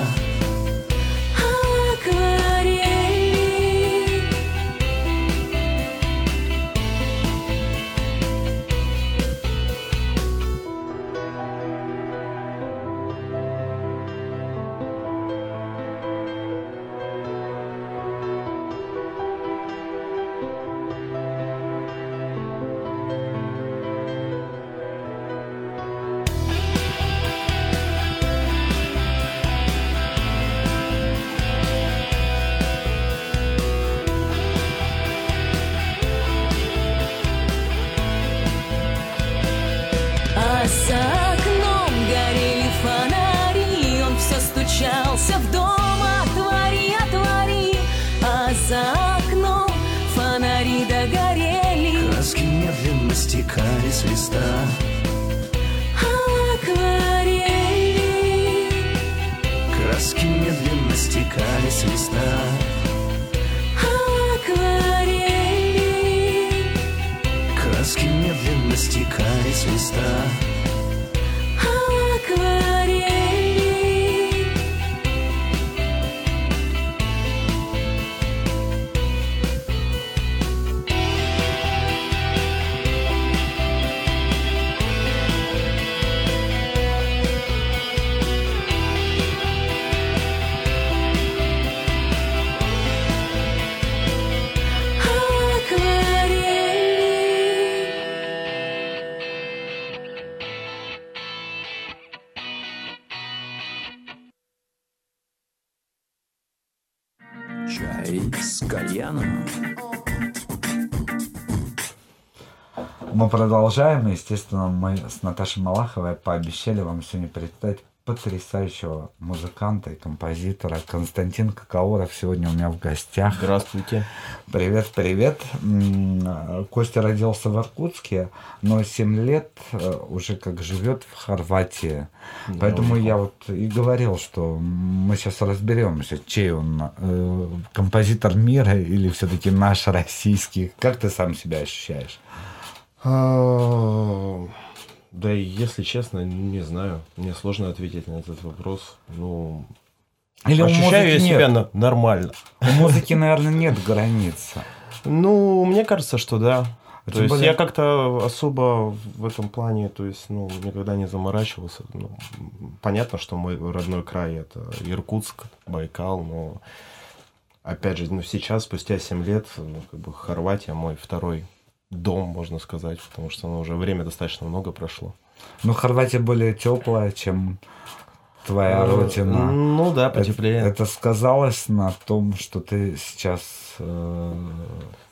Продолжаем. Естественно, мы с Наташей Малаховой пообещали вам сегодня представить потрясающего музыканта и композитора Константин Какауров сегодня у меня в гостях. Здравствуйте. Привет, привет. Костя родился в Иркутске, но 7 лет э, уже как живет в Хорватии. Поэтому я вот и говорил, что мы сейчас разберемся, чей он э, композитор мира или все-таки наш российский. Как ты сам себя ощущаешь? А, Да, если честно, не знаю. Мне сложно ответить на этот вопрос. Ну, Или ощущаю я себя нет? нормально. У музыки, наверное, нет границ. Ну, мне кажется, что да. А То есть более- я как-то особо в этом плане, то есть, ну, никогда не заморачивался. Ну, понятно, что мой родной край это Иркутск, Байкал, но опять же, ну, сейчас, спустя 7 лет, ну, как бы Хорватия мой второй дом, можно сказать, потому что ну, уже время достаточно много прошло. Но Хорватия более теплая, чем твоя родина. Ну да, Это, потеплее. это сказалось на том, что ты сейчас э,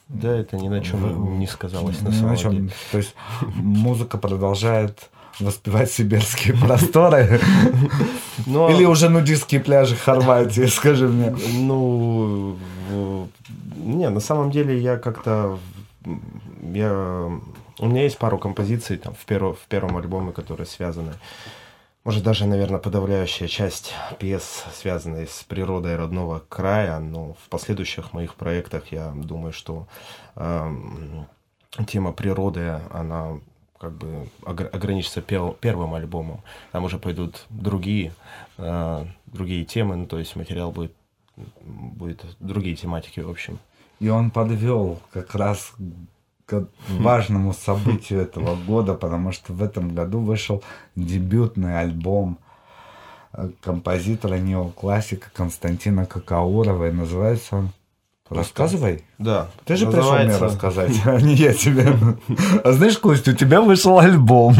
Да, это ни на чем не сказалось на самом на чем. деле. То есть музыка продолжает воспевать сибирские просторы Но, или уже нудистские пляжи Хорватии, скажи мне. Ну, в- не, на самом деле я как-то я, у меня есть пару композиций там в, перво- в первом альбоме, которые связаны. Может, даже, наверное, подавляющая часть пьес, связанные с природой родного края, но в последующих моих проектах я думаю, что эм, тема природы, она как бы огр- ограничится первым альбомом. Там уже пойдут другие, э, другие темы, ну, то есть материал будет, будет другие тематики, в общем. И он подвел как раз к важному событию этого года, потому что в этом году вышел дебютный альбом э, композитора неоклассика Константина Какаурова. И называется он Рассказывай. Да. Ты же пришел мне рассказать, а не я тебе. А знаешь, Костя, у тебя вышел альбом.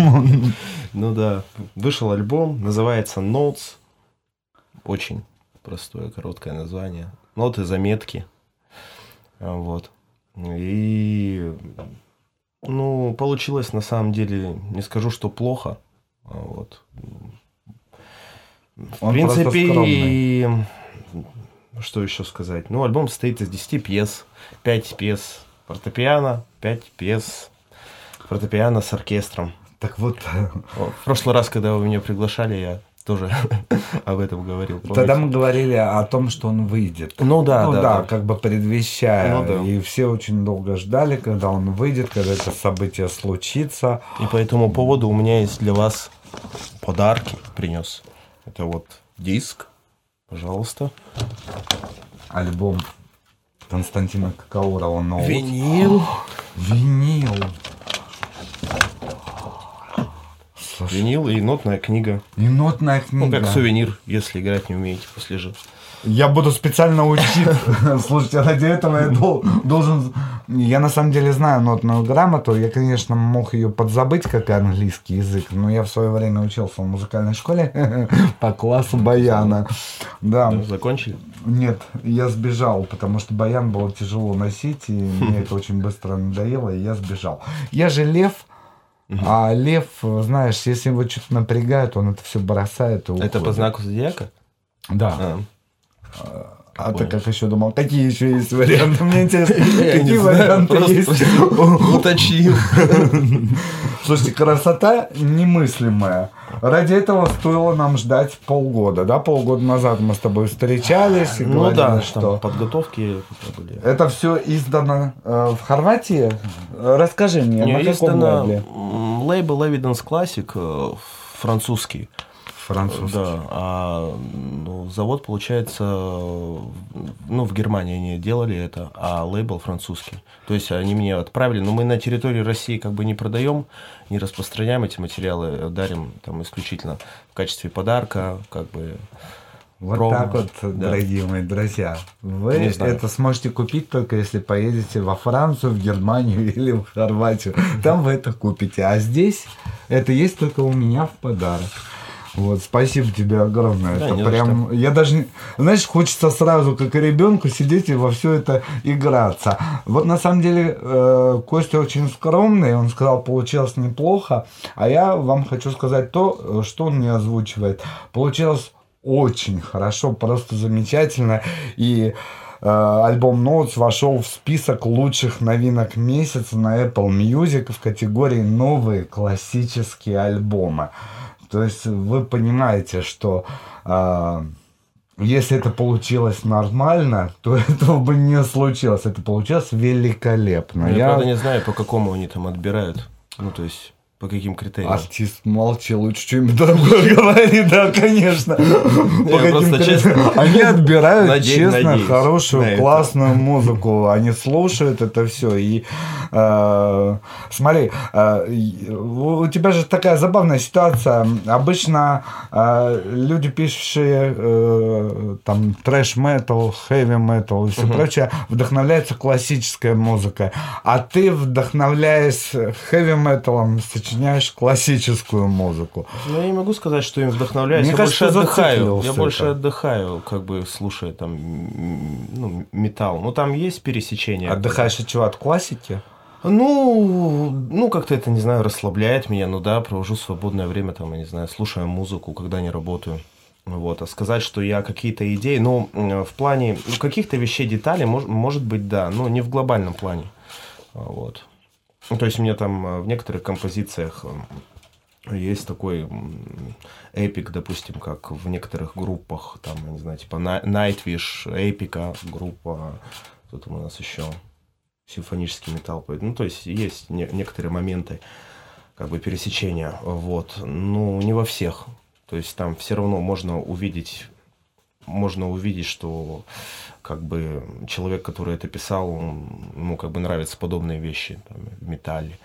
Ну да, вышел альбом, называется Notes. Очень простое, короткое название. Ноты, заметки. Вот. И, ну, получилось на самом деле, не скажу, что плохо. А, Вот. В Он принципе, и что еще сказать? Ну, альбом состоит из 10 пьес, 5 пьес фортепиано, 5 пьес фортепиано с оркестром. Так Вот. В прошлый раз, когда вы меня приглашали, я тоже об этом говорил. тогда помните? мы говорили о том, что он выйдет. Ну да, ну да, да, да. как бы предвещая. Ну да. И все очень долго ждали, когда он выйдет, когда это событие случится. И по этому поводу у меня есть для вас подарки принес. Это вот диск, пожалуйста. Альбом Константина Какаурова «Ноут». Винил. Винил. Слушай, Винил и нотная книга. и нотная Ну, книга. как сувенир, если играть не умеете после же. Я буду специально учить. Слушайте, ради этого я дол- должен... Я на самом деле знаю нотную грамоту. Я, конечно, мог ее подзабыть, как и английский язык, но я в свое время учился в музыкальной школе по классу баяна. Да. Да, Закончили? Нет, я сбежал, потому что баян было тяжело носить, и мне это очень быстро надоело, и я сбежал. Я же лев, а лев, знаешь, если его что-то напрягает, он это все бросает и Это по уходит. знаку зодиака? Да. А. А ты как еще думал, какие еще есть варианты? Мне интересно, какие варианты есть? Уточнил. Слушайте, красота немыслимая. Ради этого стоило нам ждать полгода, да? Полгода назад мы с тобой встречались и Ну говорили, да, что... подготовки были. Это все издано э, в Хорватии? Расскажи мне, Не, на каком лейбле? лейбл Evidence Classic э, французский. Французский. Да, а ну, завод, получается, ну, в Германии они делали это, а лейбл французский. То есть они мне отправили, но мы на территории России как бы не продаем, не распространяем эти материалы, дарим там исключительно в качестве подарка, как бы. Вот промо. так вот, Да. дорогие мои друзья. Вы Не знаю. это сможете купить только если поедете во Францию, в Германию или в Хорватию. Там вы это купите. А здесь это есть только у меня в подарок. Вот, спасибо тебе огромное. Да, это прям, я даже, знаешь, хочется сразу, как и ребенку, сидеть и во все это играться. Вот на самом деле э, Костя очень скромный, он сказал, получилось неплохо, а я вам хочу сказать то, э, что он не озвучивает. Получилось очень хорошо, просто замечательно. И э, альбом Notes вошел в список лучших новинок месяца на Apple Music в категории новые классические альбомы. То есть вы понимаете, что э, если это получилось нормально, то этого бы не случилось. Это получилось великолепно. Я, Я- правда, не знаю, по какому они там отбирают. Ну, то есть, по каким критериям. Артист молчи, лучше что-нибудь другое говори, да, конечно. По каким-то- честно- Они отбирают честно хорошую, классную музыку. Они слушают это все. И смотри, э, у тебя же такая забавная ситуация. Обычно э, люди, пишущие э, там трэш-метал, хэви-метал и все прочее, вдохновляются классической музыкой. А ты, вдохновляясь хэви-металом, сочиняешь классическую музыку. Ну, я не могу сказать, что им вдохновляюсь. Мне я кажется, больше отдыхаю. Я больше это. отдыхаю, как бы слушая там ну, металл. Ну, там есть пересечение. Отдыхаешь от чего? От классики? Ну, ну, как-то это, не знаю, расслабляет меня. Ну да, провожу свободное время, там, я не знаю, слушаю музыку, когда не работаю. Вот, а сказать, что я какие-то идеи, ну, в плане ну, каких-то вещей, деталей, мож- может быть, да, но не в глобальном плане. А, Вот. Ну, то есть мне там э, в некоторых композициях есть такой эпик, допустим, как в некоторых группах, там, не знаю, типа Nightwish, эпика группа, там у нас еще, симфонический металл. Ну, то есть есть не- некоторые моменты, как бы пересечения, вот. Ну, не во всех. То есть там все равно можно увидеть, можно увидеть, что как бы человек, который это писал, он- ему как бы нравятся подобные вещи там, в металле.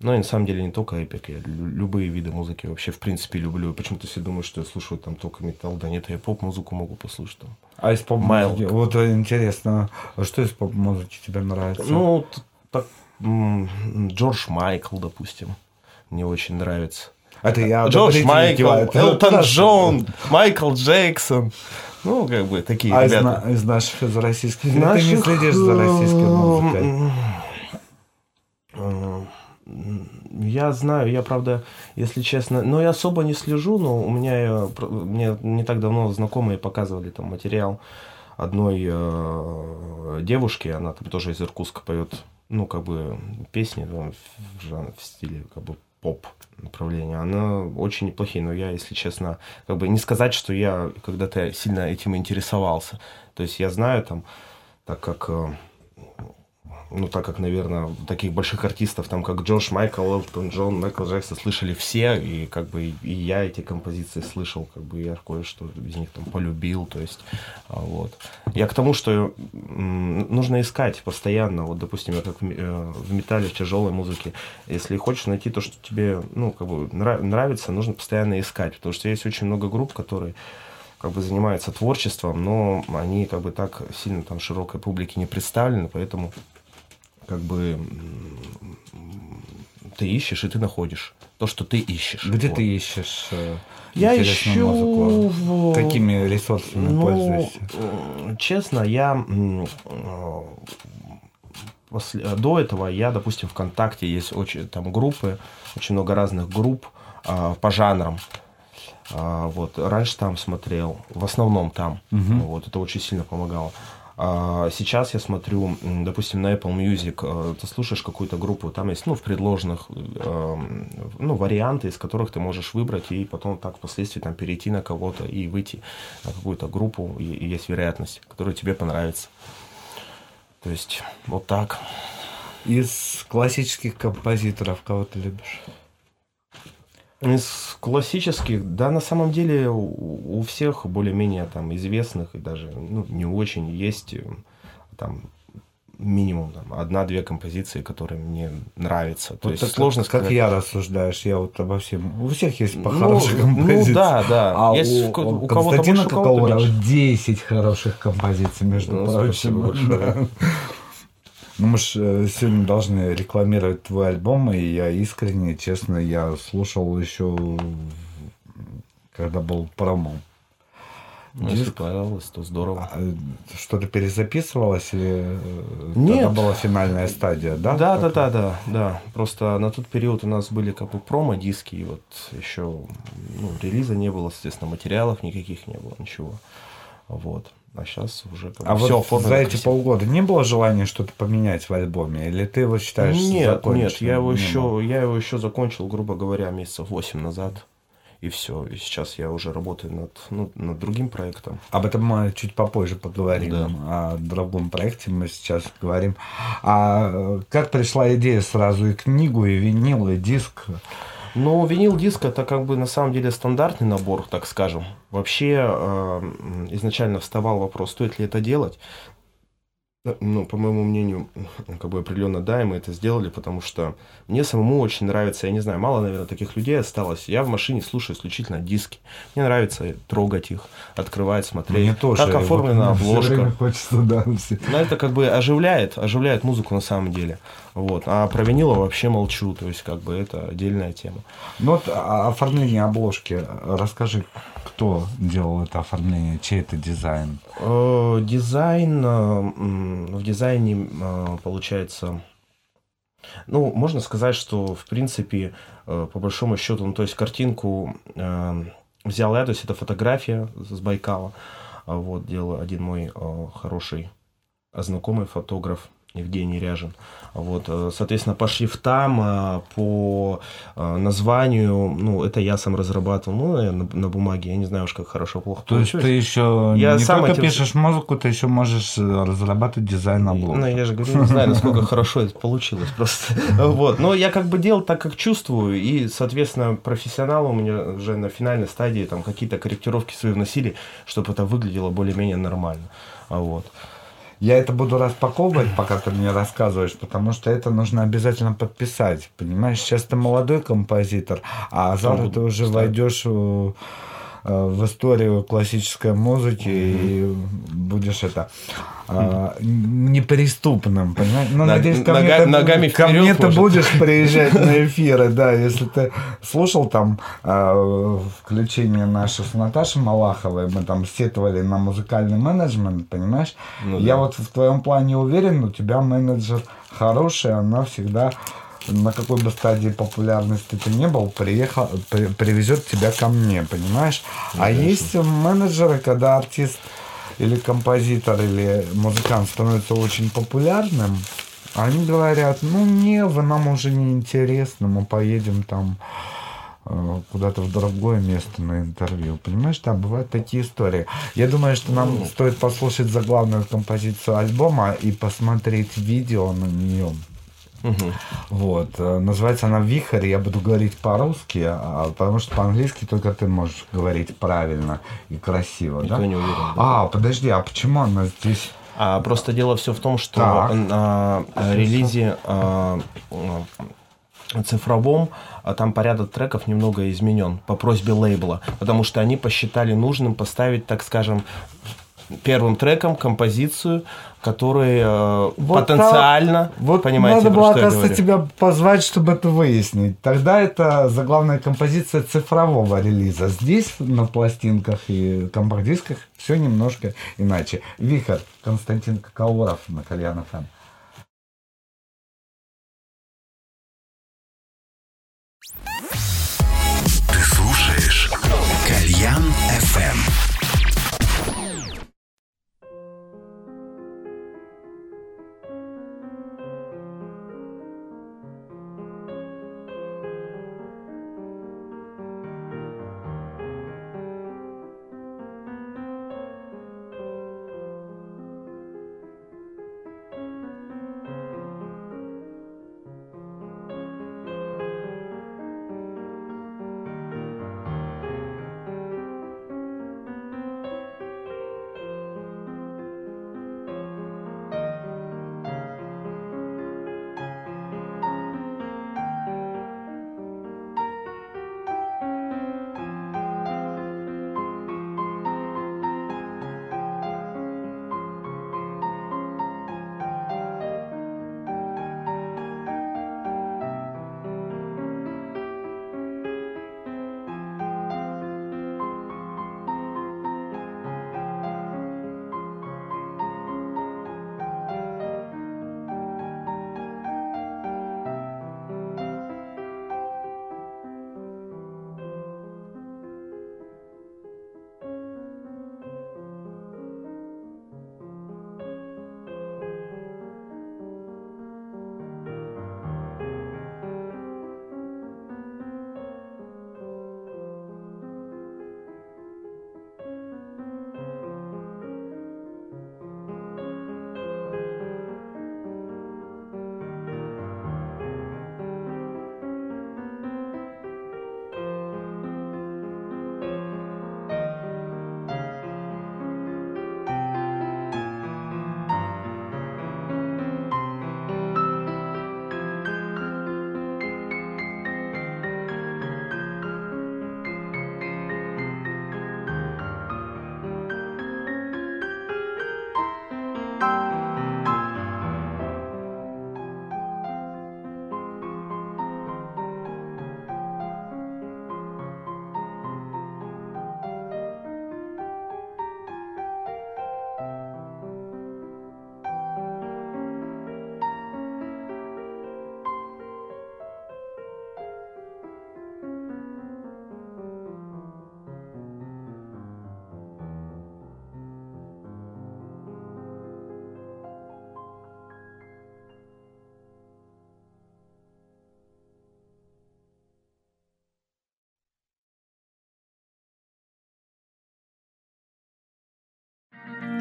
Но и на самом деле не только эпик, я лю- любые виды музыки вообще в принципе люблю. Почему-то все думают, что я слушаю там только металл, да нет, я поп-музыку могу послушать там. А из поп-музыки? Вот э, интересно, а что из поп-музыки тебе нравится? Ну, так, Джордж Майкл, допустим, мне очень нравится. это я Джордж Майкл, Элтон. Джон, Майкл Джексон. Ну, как бы такие А из, ребята. на- из наших, из российских? Или Ты не Наших, следишь за российской э, музыкой? Я знаю, я, правда, если честно, но я особо не слежу, но у меня, э, мне не так давно знакомые показывали там материал одной э, девушки, она там тоже из Иркутска поет, ну, как бы песни ну, в, в стиле как бы поп направления. Она очень неплохие, но я, если честно, как бы не сказать, что я когда-то сильно этим интересовался. То есть я знаю там, так как э, ну, так как, наверное, таких больших артистов, там, как Джордж Майкл, Элтон Джон, Майкл Джексон, слышали все, и как бы и я эти композиции слышал, как бы я кое-что из них там полюбил, то есть, а, вот. Я к тому, что нужно искать постоянно, вот, допустим, я как э, в металле, в тяжелой музыке, если хочешь найти то, что тебе, ну, как бы нра- нравится, нужно постоянно искать, потому что есть очень много групп, которые как бы занимаются творчеством, но они как бы так сильно там широкой публике не представлены, поэтому как бы ты ищешь и ты находишь то, что ты ищешь. Где Вот. ты ищешь э, Я ищу музыку? Какими ресурсами Ну, пользуешься? м, честно, я э, после- до этого я, допустим, ВКонтакте есть очень там группы, очень много разных групп а, по жанрам. А, вот раньше там смотрел, в основном там, вот это очень сильно помогало. А сейчас я смотрю, допустим, на Apple Music, э, ты слушаешь какую-то группу, там есть, ну, в предложенных, эм, ну, варианты, из которых ты можешь выбрать и потом так впоследствии там перейти на кого-то и выйти на какую-то группу, и есть вероятность, которая тебе понравится. То есть, вот так. Из классических композиторов кого ты любишь? Из классических, да, на самом деле у, всех более-менее там известных и даже ну, не очень есть э, там минимум там, одна-две композиции, которые мне нравятся. То Вот есть так сложно как, сказать. как я рассуждаешь, я вот обо всем. У всех есть по Ну, хорошей ну, композиции. да, да. А Есть у, у у кого-то больше, у кого-то меньше. 10 хороших композиций, между Ну, прочим. Да. Ну, мы ж э, сегодня должны рекламировать твой альбом, и я искренне, честно, я слушал еще, когда был промо. Ну, если понравилось, то здорово. А, Что-то перезаписывалось или э, Нет. тогда была финальная стадия, да? Да, да, Как- да, да, да. Просто на тот период у нас были как бы промо-диски, и вот еще ну, релиза не было, естественно, материалов никаких не было, ничего. Вот. А сейчас уже как А все вот за эти полгода не было желания что-то поменять в альбоме? Или ты его считаешь Нет, нет, я его еще, было. я его еще закончил, грубо говоря, месяцев 8 назад. И все. И сейчас я уже работаю над, ну, над другим проектом. Об этом мы чуть попозже поговорим. Да. О другом проекте мы сейчас говорим. А э, как пришла идея сразу и книгу, и винил, и диск? Ну, винил диск это как бы на самом деле стандартный набор, так скажем. Вообще э, изначально вставал вопрос, стоит ли это делать. Э, Ну, по моему мнению, как бы определенно да, и мы это сделали, потому что мне самому очень нравится, я не знаю, мало, наверное, таких людей осталось. Я в машине слушаю исключительно диски. Мне нравится трогать их, открывать, смотреть, Мне тоже. как оформлена Вот, обложка. хочется, да, все. Но это как бы оживляет, оживляет музыку на самом деле. Вот. А про винила вообще молчу, то есть как бы это отдельная тема. Ну вот оформление обложки. Расскажи, кто делал это оформление, чей это дизайн? Э, Дизайн, э, в дизайне э, получается, ну, можно сказать, что, в принципе, по большому счету, ну, то есть картинку взял я, то есть это фотография с Байкала, А вот, делал один мой хороший знакомый фотограф, Евгений Ряжин. Вот, э, соответственно, по шрифтам, э, по э, названию, ну, это я сам разрабатывал, ну, э, на, на бумаге, я не знаю уж, как хорошо, плохо То есть ты еще Я не сам только этим- пишешь музыку, ты еще можешь э, разрабатывать дизайн обложек. Ну, я же говорю, не знаю, насколько хорошо это получилось просто. Вот. Но я как бы делал так, как чувствую, и, соответственно, профессионалы у меня уже на финальной стадии там какие-то корректировки свои вносили, чтобы это выглядело более-менее нормально. Вот. Я это буду распаковывать, пока ты мне рассказываешь, потому что это нужно обязательно подписать. Понимаешь, сейчас ты молодой композитор, а завтра ты уже войдешь э, в историю классической музыки и будешь это э, неприступным, понимаешь? Ну, Ног- надеюсь, ко мне нога- ты- ногами ко вперед, мне ты будешь приезжать на эфиры, да, если ты слушал там э, включение наше с Наташей Малаховой, мы там сетовали на музыкальный менеджмент, понимаешь? Ну Я да. вот в твоем плане уверен, у тебя менеджер хороший, она всегда на какой бы стадии популярности ты не был, приехал, при- привезет тебя ко мне, понимаешь? а есть менеджеры, когда артист или композитор, или музыкант становится очень популярным, они говорят, ну не, вы нам уже не интересны, мы поедем там э, куда-то в другое место на интервью. Понимаешь, да, бывают такие истории. Я думаю, что нам стоит послушать заглавную композицию альбома и посмотреть видео на нее. Вот. э, Называется она «Вихрь». Я буду говорить по-русски, а, потому что по-английски только ты можешь говорить правильно и красиво, Никто да? не уверен. да. А, подожди, а почему она здесь? А просто дело все в том, что Так. на релизе э, э, цифровом а там порядок треков немного изменен по просьбе лейбла, потому что они посчитали нужным поставить, так скажем, первым треком композицию, которая э, Вот потенциально, так. Вот понимаете, надо было, оказывается, тебя позвать, чтобы это выяснить. Тогда это заглавная композиция цифрового релиза. Здесь на пластинках и компакт-дисках все немножко иначе. Вихрь, Константин Кокауров на Кальян ФМ. Ты слушаешь Кальян FM.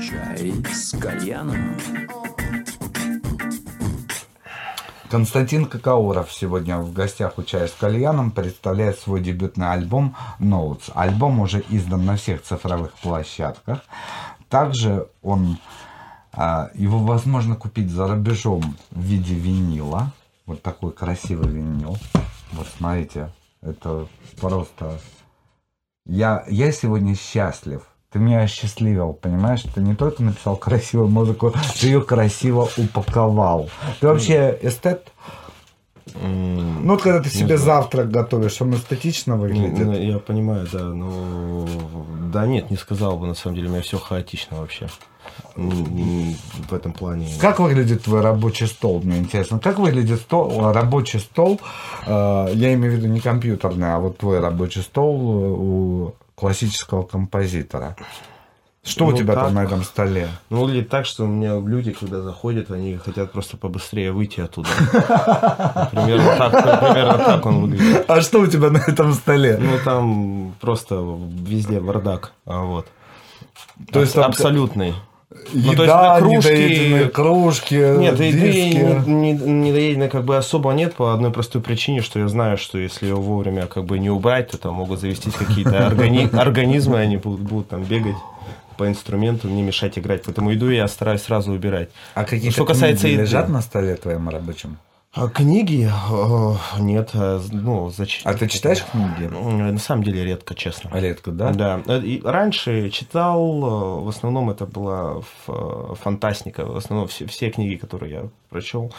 Чай с кальяном. Константин Какауров сегодня в гостях у «Чая с кальяном» представляет свой дебютный альбом «Notes». Альбом уже издан на всех цифровых площадках. Также он, а, его возможно купить за рубежом в виде винила. Вот такой красивый винил. Вот смотрите, это просто... Я, я сегодня счастлив. Ты меня осчастливил, понимаешь? Ты не только написал красивую музыку, ты ее красиво упаковал. Ты вообще эстет? М, Ну, вот когда ты себе знаю. завтрак готовишь, он эстетично Ну, выглядит. ну, я понимаю, да, но да нет, не сказал бы, на самом деле, у меня все хаотично вообще. В этом плане. Как выглядит твой рабочий стол, мне интересно. Как выглядит стол, рабочий стол, э, я имею в виду не компьютерный, а вот твой рабочий стол э, у классического композитора. Что у Ну, тебя там так. на этом столе? Ну, выглядит так, что у меня люди, когда заходят, они хотят просто побыстрее выйти оттуда. Примерно так, примерно так он выглядит. А что у тебя на этом столе? Ну, там просто везде бардак. А вот. То есть там Ну, то есть Еда, кружки- кружки, Нет, еды диски. не, не, недоеденной как бы особо нет по одной простой причине, что я знаю, что если ее вовремя как бы не убрать, то там могут завестись какие-то органи- организмы, они будут, будут там бегать по инструменту, не мешать играть. Поэтому еду я стараюсь сразу убирать. А какие-то Что касается еды. лежат на столе твоем рабочем? А книги? э, Нет, э, ну, зачем? А ты читаешь книги? На самом деле редко, честно. Редко, да? Да. Э, и раньше читал, э, в основном это была фантастика, в основном все, все книги, которые я прочел,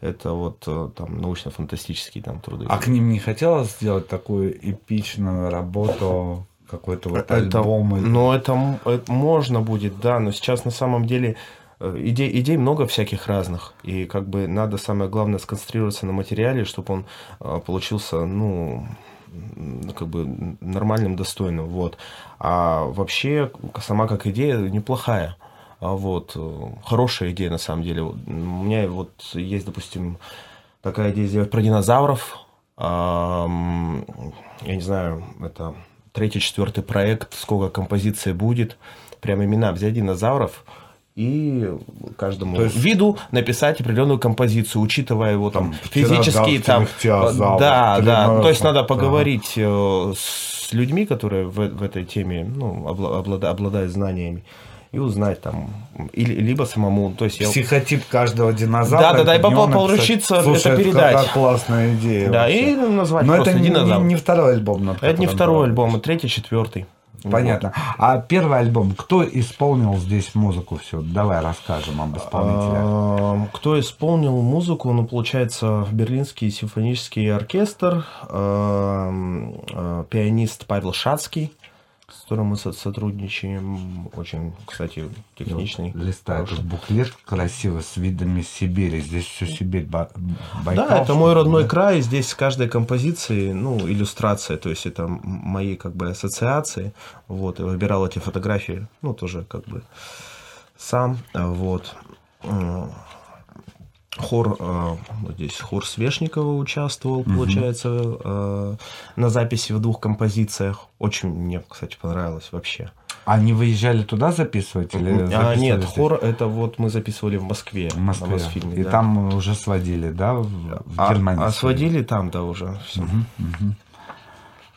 это вот э, там научно-фантастические там труды. А к ним не хотелось сделать такую эпичную работу, какой-то вот это, альбом? или- ну, это, это можно будет, да, но сейчас на самом деле э, идей, идей много всяких разных, и как бы надо самое главное сконцентрироваться на материале, чтобы он э, получился, ну, как бы нормальным, достойным, вот. А вообще сама как идея неплохая. А вот э, хорошая идея на самом деле. У меня вот есть, допустим, такая идея сделать про динозавров. Ам, Я не знаю, это третий, четвертый проект, сколько композиций будет. Прям имена взять динозавров и каждому То есть- виду написать определенную композицию, учитывая его там, физические там. птеродактилях, Да, да. То есть надо да. поговорить э, с людьми, которые в, в этой теме ну, обла- облада- обладают знаниями, и узнать там, или, либо самому. То есть я Психотип каждого динозавра. Да, да, да, и под него по- написать. поручиться Слушай, это передать. какая классная идея. Да, вообще. и назвать Но это не, динозавр. не- не второй альбом. над Это не второй альбом, а третий, четвертый. Понятно. А первый альбом, кто исполнил здесь музыку всю? Давай расскажем об исполнителях. А, Кто исполнил музыку? Ну, получается, Берлинский симфонический оркестр, э, пианист Павел Шацкий, которым мы со- сотрудничаем. Очень, кстати, техничный. Листаю хороший. тут буклет красивый с видами Сибири. Здесь все Сибирь, Ба- Байкал. Да, это мой родной да? край. Здесь с каждой композиции, ну, иллюстрация, то есть это мои как бы ассоциации. Вот, и выбирал эти фотографии, ну, тоже как бы сам. Вот. Хор, э, вот здесь хор Свешникова участвовал, получается, э, на записи в двух композициях. Очень мне, кстати, понравилось вообще. Они выезжали туда записывать или А, нет, здесь? хор это вот мы записывали в Москве. в Москве. На Мосфильме, И да. там уже сводили, да, в, в а, Германии? а сводили там, да, уже. всё.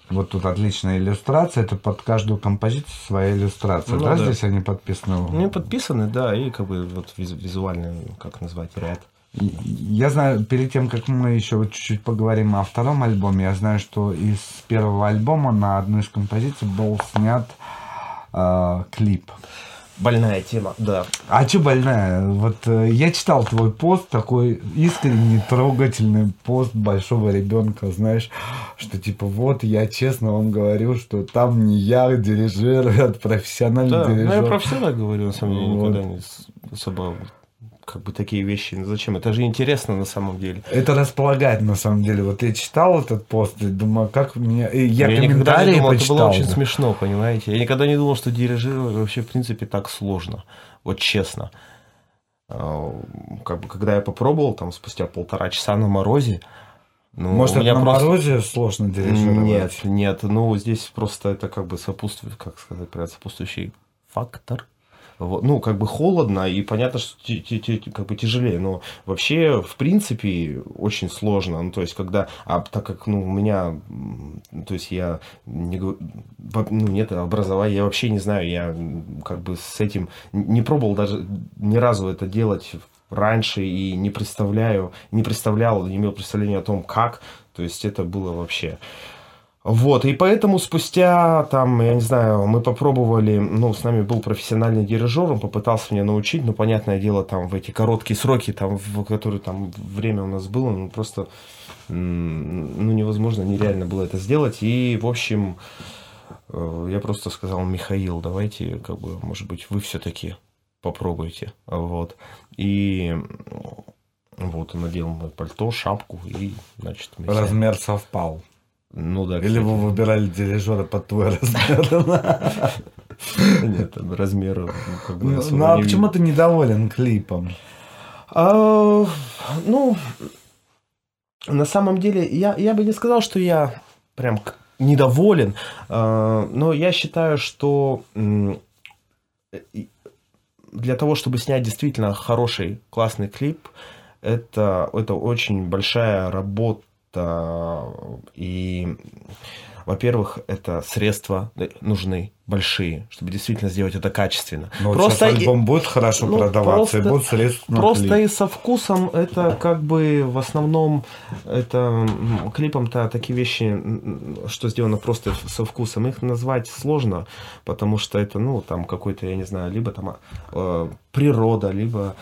Вот тут отличная иллюстрация. Это под каждую композицию своя иллюстрация. Ну да, да. здесь они подписаны? Не подписаны, да, и как бы вот визу- визуальный, как назвать, ряд. Я знаю, перед тем, как мы еще вот чуть-чуть поговорим о втором альбоме, я знаю, что из первого альбома на одну из композиций был снят э, клип. Больная тема, да. А че больная? Вот э, я читал твой пост, такой искренний, трогательный пост большого ребенка, знаешь, что типа вот я честно вам говорю, что там не я дирижер, это профессиональный Да, ну, дирижер. я про все так говорю, на самом деле, Вот. никогда не особо как бы такие вещи. ну, Зачем? Это же интересно на самом деле. Это располагает на самом деле. Вот я читал этот пост и думаю, как меня. и я, никогда не думал, это почитал. было очень смешно, понимаете? Я никогда не думал, что дирижировать вообще, в принципе, так сложно. Вот честно. А, Как бы, когда я попробовал, там, спустя полтора часа на морозе, ну, Может, это на просто... морозе сложно дирижировать? Нет, нет, ну здесь просто это как бы сопутствует, как сказать, сопутствующий фактор. Ну, как бы холодно, и понятно, что те- те- те- как бы тяжелее, но вообще, в принципе, очень сложно. Ну, то есть, когда, а так как, ну, у меня, то есть, я не, ну, нет образования, я вообще не знаю, я как бы с этим не пробовал даже ни разу это делать раньше и не представляю, не представлял, не имел представления о том, как, то есть, это было вообще... Вот, и поэтому спустя, там, я не знаю, мы попробовали, ну, с нами был профессиональный дирижер, он попытался меня научить, но, понятное дело, там, в эти короткие сроки, там, в которые там время у нас было, ну, просто, ну, невозможно, нереально было это сделать, и, в общем, э, я просто сказал, Михаил, давайте, как бы, может быть, вы все-таки попробуйте, вот, и вот, он надел мое пальто, шапку, и, значит, Размер совпал. Ну да, Или вы выбирали дирижера под твой размер? Нет, размер ну, Ну ну, а почему ты недоволен клипом? А, ну, на самом деле, я, я бы не сказал, что я прям недоволен, а, но я считаю, что для того, чтобы снять действительно хороший, классный клип, это, это очень большая работа. И, во-первых, это средства нужны большие, чтобы действительно сделать это качественно. Ну, вот Просто и- альбом будет хорошо ну, продаваться, и просто- будут средства на Просто клип. и со вкусом это как бы в основном это клипом-то такие вещи, что сделано просто со вкусом, их назвать сложно, потому что это, ну, там какой-то, я не знаю, либо там э, природа, либо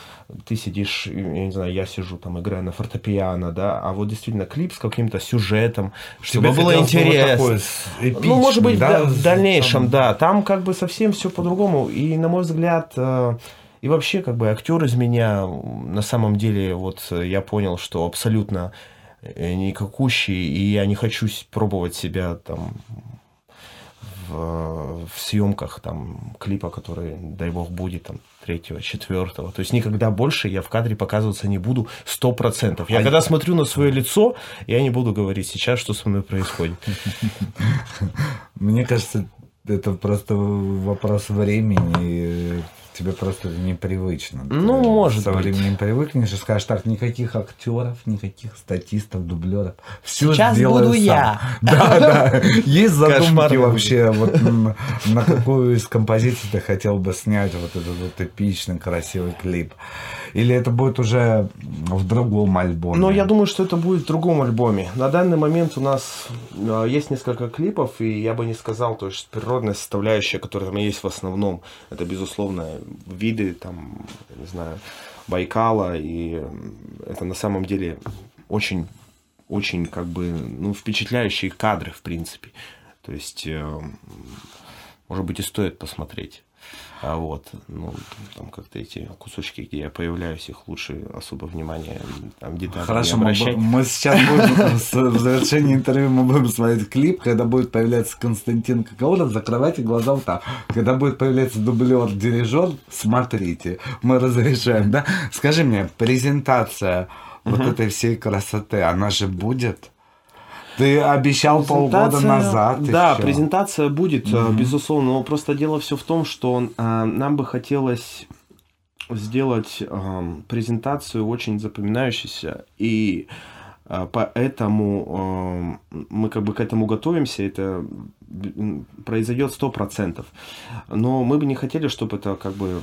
ты сидишь, я не знаю, я сижу там, играю на фортепиано, да, а вот действительно клип с каким-то сюжетом, чтобы Тебе было вот интересно. такой Ну, может быть, да, в дальнейшем, там- да. Там как бы совсем все по-другому. И, на мой взгляд, э, и вообще, как бы, актер из меня, на самом деле, вот э, я понял, что абсолютно э, никакущий, и я не хочу пробовать себя там в, в съемках там клипа, который, дай бог, будет там третьего, четвертого. То есть никогда больше я в кадре показываться не буду сто процентов. Я А- когда смотрю на свое лицо, я не буду говорить сейчас, что со мной происходит. Мне кажется, это просто вопрос времени, тебе просто это непривычно. Ну, Ты может Со быть. временем привыкнешь и скажешь, так, никаких актеров, никаких статистов, дублеров. Все Сейчас буду я. Да, да. Есть задумки вообще, вот на какую из композиций ты хотел бы снять вот этот вот эпичный, красивый клип? Или это будет уже в другом альбоме? Но я думаю, что это будет в другом альбоме. На данный момент у нас э, есть несколько клипов, и я бы не сказал, то есть природная составляющая, которая там есть в основном, это, безусловно, виды, там, не знаю, Байкала, и это на самом деле очень, очень, как бы, ну, впечатляющие кадры, в принципе. То есть, э, может быть, и стоит посмотреть. А вот, ну, там как-то эти кусочки, где я появляюсь, их лучше особо внимания там детали Хорошо, не мы, обращать. бу- мы сейчас будем, в завершении интервью мы будем смотреть клип, когда будет появляться Константин Кокауров, закрывайте глаза вот так. Когда будет появляться дублер-дирижер, смотрите, мы разрешаем, да? Скажи мне, презентация вот этой всей красоты, она же будет? Ты обещал полгода назад Да, ещё. презентация будет, э, безусловно, но просто дело все в том, что э, нам бы хотелось сделать э, презентацию очень запоминающейся, и э, поэтому э, мы как бы к этому готовимся, это произойдет сто процентов. Но мы бы не хотели, чтобы это как бы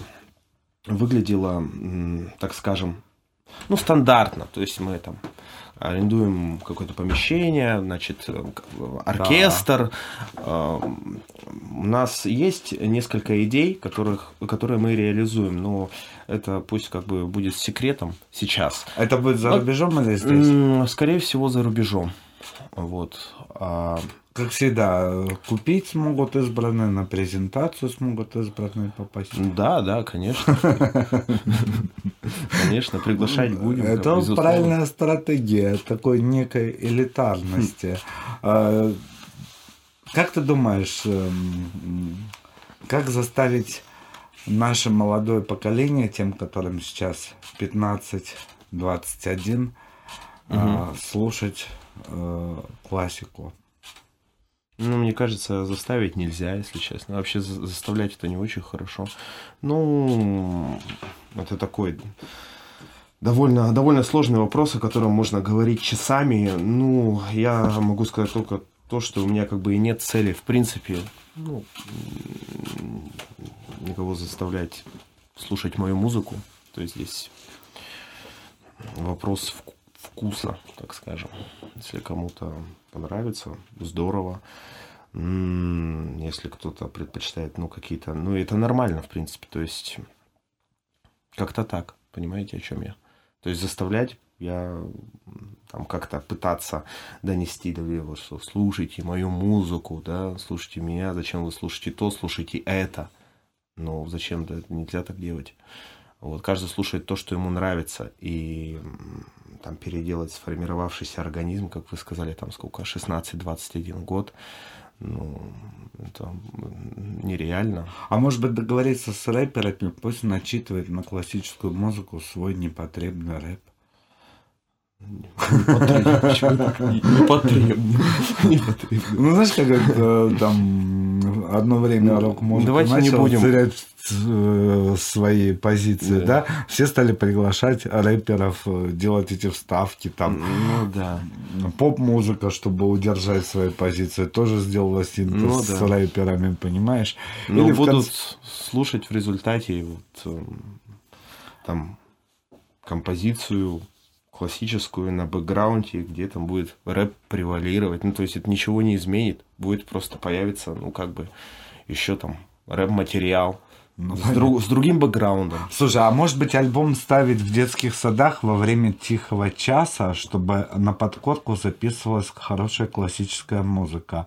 выглядело, так скажем, ну, стандартно. То есть мы там арендуем какое-то помещение, значит, э, к- оркестр. Э, У нас есть несколько идей, которых, которые мы реализуем, но это пусть как бы будет секретом сейчас. Это будет за рубежом или здесь? Скорее всего, за рубежом. Вот. Как всегда, купить смогут избранные, на презентацию смогут избранные попасть. Да, да, конечно. Конечно, приглашать будем. Это правильная стратегия такой некой элитарности. А, Как ты думаешь, эм, как заставить наше молодое поколение, тем, которым сейчас 15-21, а, слушать э, классику? Ну, мне кажется, заставить нельзя, если честно. Вообще за- заставлять это не очень хорошо. Ну, это такой довольно, довольно сложный вопрос, о котором можно говорить часами. Ну, я могу сказать только то, что у меня как бы и нет цели, в принципе, ну, никого заставлять слушать мою музыку. То есть здесь вопрос вку- вкуса, так скажем. Если кому-то понравится, здорово. Если кто-то предпочитает, ну, какие-то... Ну, это нормально, в принципе. То есть, как-то так. Понимаете, о чем я? То есть, заставлять я там как-то пытаться донести до него, что слушайте мою музыку, да, слушайте меня, зачем вы слушаете то, слушайте это. Зачем да, это нельзя так делать. Вот, каждый слушает то, что ему нравится, и там переделать сформировавшийся организм, как вы сказали, там сколько, 16-21 год, ну, это нереально. А может быть договориться с рэперами, пусть начитывает на классическую музыку свой непотребный рэп. Непотребно. Ну, знаешь, как это, там одно время рок-музыка давайте не начала будем. терять э, свои позиции, Да. да. Все стали приглашать рэперов э, делать эти вставки, там, Ну да. поп-музыка, чтобы удержать свои позиции, тоже сделала синтез Ну с да. рэперами, понимаешь? Ну, Или будут конце- слушать в результате вот, эм, там композицию классическую на бэкграунде, где там будет рэп превалировать. Ну, то есть это ничего не изменит. Будет просто появиться, ну, как бы, еще там рэп-материал Ну, с, друг- с другим бэкграундом. Слушай, а может быть альбом ставить в детских садах во время тихого часа, чтобы на подкорку записывалась хорошая классическая музыка?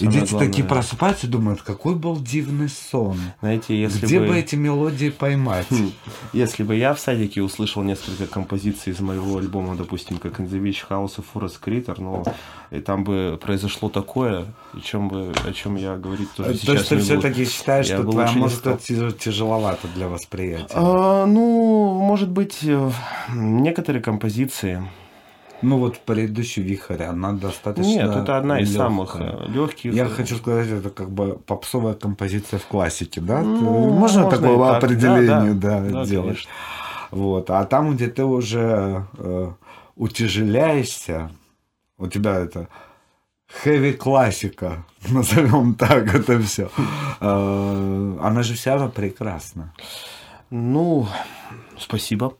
И И дети главное- такие просыпаются и думают, какой был дивный сон. Знаете, если Где бы... бы эти мелодии поймать? Хм, Если бы я в садике услышал несколько композиций из моего альбома, допустим, как In the Beach House и Forest Critter, ну, и там бы произошло такое, о чем, бы, о чем я говорить тоже То сейчас есть ты все-таки считаешь, Я что твоя музыка тяжеловата для восприятия? А, ну, может быть, э, некоторые композиции. Ну вот предыдущий вихрь, она достаточно Нет, это одна из лёгкая. самых э, легких. Я хочу сказать, это как бы попсовая композиция в классике, да? Ну, можно, можно такое так. определение Да, да, да. Да, делать? конечно. Вот. А там, где ты уже э, утяжеляешься, у тебя это хэви классика, назовем так это все. она же вся прекрасна. Ну, спасибо.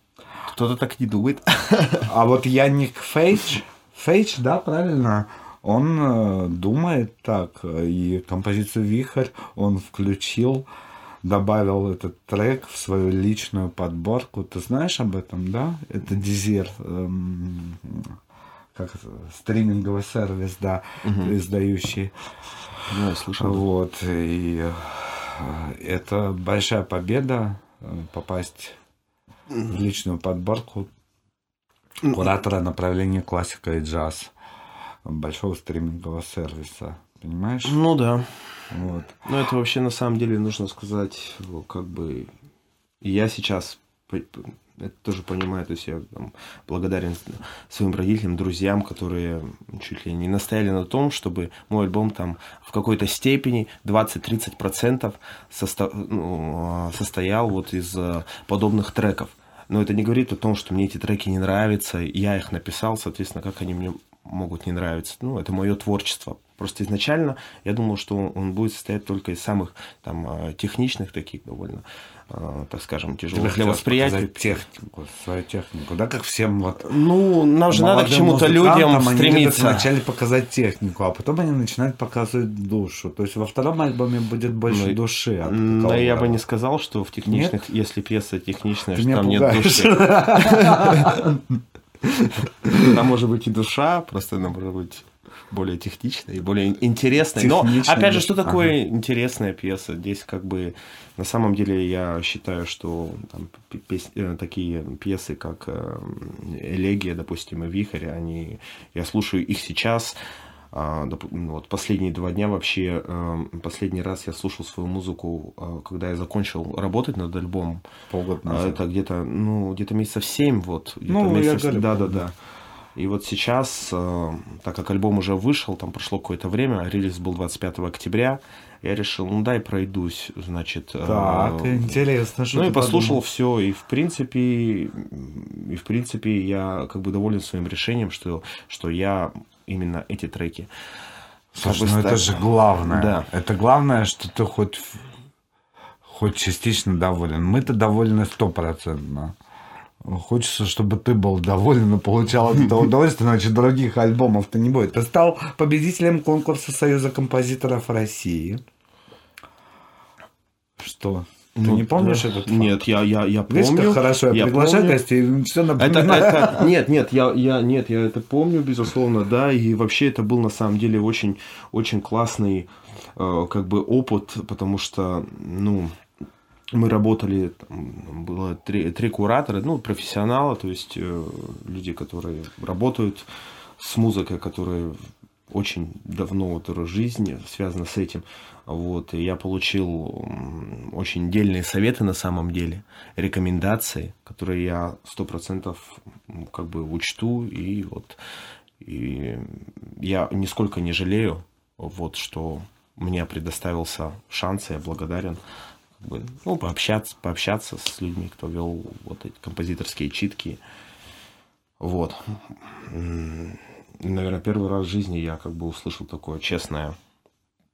Кто-то так не думает. А вот Яник Фейдж, Фейдж, да, правильно, он э, думает так, и композицию «Вихрь» он включил, добавил этот трек в свою личную подборку. Ты знаешь об этом, да? Это Дизир, эм, как стриминговый сервис, да, издающий. Ну, я слышал. Вот, и э, это большая победа э, попасть в личную подборку куратора направления классика и джаз большого стримингового сервиса. Понимаешь? Ну да. Вот. Ну, это вообще на самом деле нужно сказать, как бы я сейчас это тоже понимаю, то есть я там, благодарен своим родителям, друзьям, которые чуть ли не настояли на том, чтобы мой альбом там в какой-то степени 20-30% состо- ну, состоял вот из э, подобных треков. Но это не говорит о том, что мне эти треки не нравятся, я их написал, соответственно, как они мне могут не нравиться. Ну, это мое творчество. Просто изначально я думал, что он будет состоять только из самых там э, техничных таких довольно, э, так скажем, тяжелых для восприятия. технику, свою технику, да, как всем вот Ну, нам же надо к чему-то людям музыкантам, они стремиться. вначале показать технику, а потом они начинают показывать душу. То есть во втором альбоме будет больше Ну, души. Но такового. я бы не сказал, что в техничных, если пьеса техничная, Ты что там нет пугаешь. души. Там может быть и душа, просто она может быть более техничная и более интересная. Но, опять же, что такое интересная пьеса? Здесь как бы, на самом деле, я считаю, что там, пес- э, такие пьесы, как э, «Элегия», допустим, и «Вихрь», они, я слушаю их сейчас, а, ну, вот последние два дня вообще, э, последний раз я слушал свою музыку, э, когда я закончил работать над альбомом. Полгода А назад. Это где-то, ну, где-то месяцев семь, вот. где-то Ну, месяцев- да, да, да. И вот сейчас, э, так как альбом уже вышел, там прошло какое-то время, релиз был 25 октября, я решил, ну дай пройдусь, значит. э, Так, интересно, что ну и послушал подумал? все, и в принципе, и в принципе я как бы доволен своим решением, что, что я именно эти треки. Слушай, ну это же главное. Да. Это главное, что ты хоть, хоть частично доволен. Мы-то довольны стопроцентно. Хочется, чтобы ты был доволен и получал от этого удовольствие, иначе других альбомов-то не будет. Ты стал победителем конкурса Союза композиторов России. Что? Ты Ну, не помнишь да. этот факт? Нет, я, я, я Видишь, помню. как хорошо я, я приглашаю помню. гостей, все Это, напоминаю. это- нет, нет, я, я, нет, я это помню, безусловно, да, и вообще это был на самом деле очень, очень классный, э, как бы опыт, потому что, ну, мы работали, там, было три, три куратора, ну, профессионалы, то есть э, люди, которые работают с музыкой, которые очень давно вот в жизни связаны с этим. Вот, и я получил очень дельные советы на самом деле, рекомендации, которые я сто процентов как бы учту, и вот и я нисколько не жалею, вот, что мне предоставился шанс, и я благодарен как бы, ну, пообщаться, пообщаться с людьми, кто вел вот эти композиторские читки. Вот. Наверное, первый раз в жизни я как бы услышал такое честное,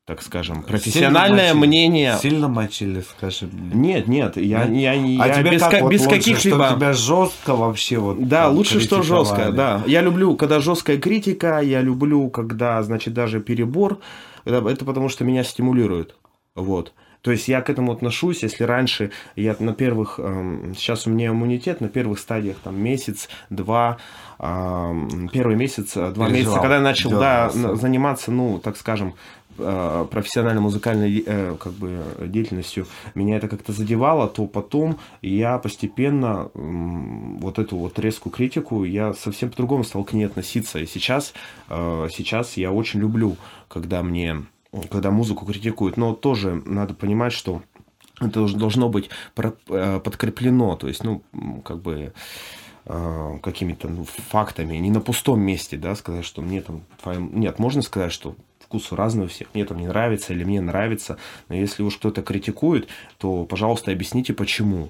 так скажем, профессиональное Сильно мочили? мнение. Сильно мочили, скажи мне. Нет, нет, я, Нет? я, я, а тебе без, как вот без лучше, каких-либо... Что тебя жестко вообще вот Да, там лучше, что жестко, да. Я люблю, когда жесткая критика, я люблю, когда, значит, даже перебор. Это, это потому что меня стимулирует. Вот. То есть я к этому отношусь, если раньше я на первых, эм, сейчас у меня иммунитет, на первых стадиях там месяц, два, эм, первый месяц, э, два Переживал, месяца, когда я начал да, заниматься, ну, так скажем, э, профессиональной музыкальной э, как бы деятельностью. Меня это как-то задевало, то потом я постепенно вот эту вот резкую критику я совсем по-другому стал к ней относиться. И сейчас, сейчас я очень люблю, когда мне, когда музыку критикуют. Но тоже надо понимать, что это должно быть э, подкреплено, то есть, ну, как бы э, какими-то ну, фактами, не на пустом месте, да, сказать, что мне там твоим... Нет, можно сказать, что вкусы разные у всех, мне там не нравится или мне нравится, но если уж кто-то критикует, то, пожалуйста, объясните, почему.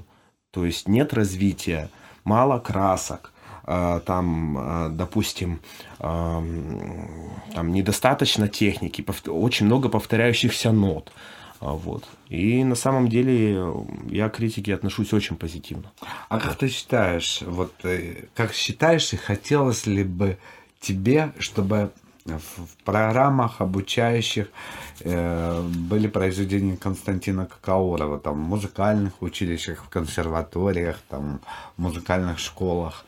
То есть нет развития, мало красок, там, э, допустим, эм, там недостаточно техники, очень много повторяющихся нот. А, Вот. И на самом деле я к критике отношусь очень позитивно. А как ты считаешь, вот э, как считаешь и хотелось ли бы тебе, чтобы в, программах обучающих э, были произведения Константина Какаурова, там, в музыкальных училищах, в консерваториях, там, в музыкальных школах?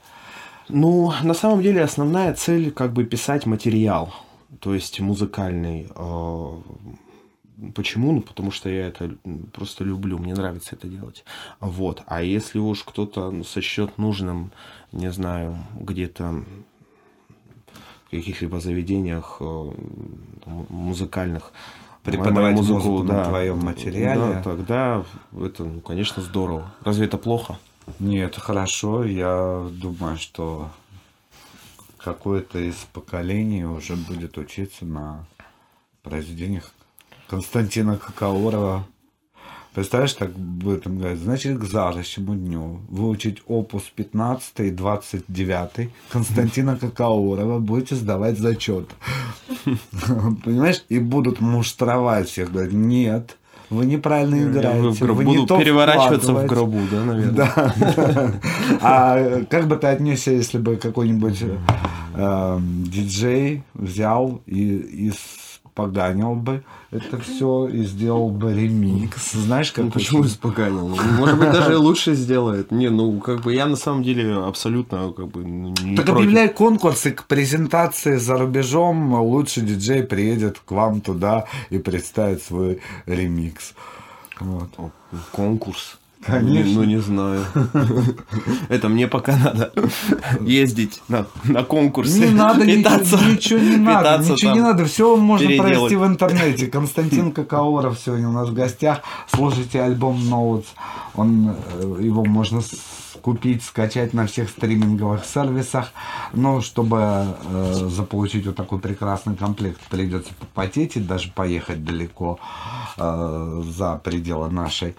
Ну, на самом деле основная цель как бы писать материал, то есть музыкальный. Э, Почему? Ну, потому что я это просто люблю, мне нравится это делать. Вот. А если уж кто-то ну, сочтет нужным, не знаю, где-то в каких-либо заведениях э, музыкальных Преподавать мою музыку на твоем материале? Да, тогда это, ну, конечно, здорово. Разве это плохо? Нет, хорошо. Я думаю, что какое-то из поколений уже будет учиться на произведениях Константина Какаурова. Представляешь, так будет им говорить, значит, к завтрашнему дню выучить опус 15 и 29 Константина Какаурова, будете сдавать зачет. Понимаешь? И будут муштровать всех, говорят, нет, вы неправильно играете, вы не буду то переворачиваться в вкладываете». гробу, да, наверное. Да. А как бы ты отнесся, если бы какой-нибудь э, диджей взял и, и поганил бы это все и сделал бы ремикс? Знаешь, как Ну, почему испоганил? Ну, Может быть, даже лучше сделает. Не, ну, как бы я на самом деле абсолютно как бы ну, не Так против. объявляй конкурсы к презентации за рубежом. Лучший диджей приедет к вам туда и представит свой ремикс. Вот. Конкурс. Конечно. Ну, не знаю. Это мне пока надо ездить на, на конкурсы. Не надо, питаться- ничего, ничего не надо, ничего не надо, все можно переделать. провести в интернете. Константин Какаоров сегодня у нас в гостях. Слушайте альбом Notes, он, э, его можно купить, скачать на всех стриминговых сервисах. Но чтобы э, заполучить вот такой прекрасный комплект, придется попотеть и даже поехать далеко э, за пределы нашей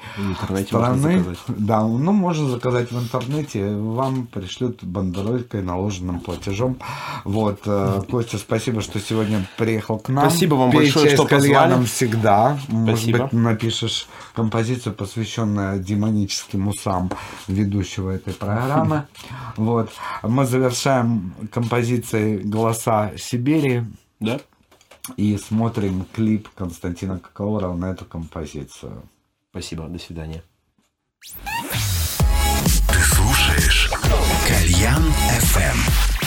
страны. Да, ну можно заказать в интернете, вам пришлют бандеролькой, наложенным платежом. Вот, э, Костя, спасибо, что сегодня приехал к нам. Спасибо вам Пей большое, что позвали. всегда. Может Спасибо. быть, напишешь композицию, посвященную демоническим усам ведущего этой программы. Вот. Мы завершаем композицией «Голоса Сибири» Да? и смотрим клип Константина Коколорова на эту композицию. Спасибо, до свидания. Ты слушаешь Кальян FM.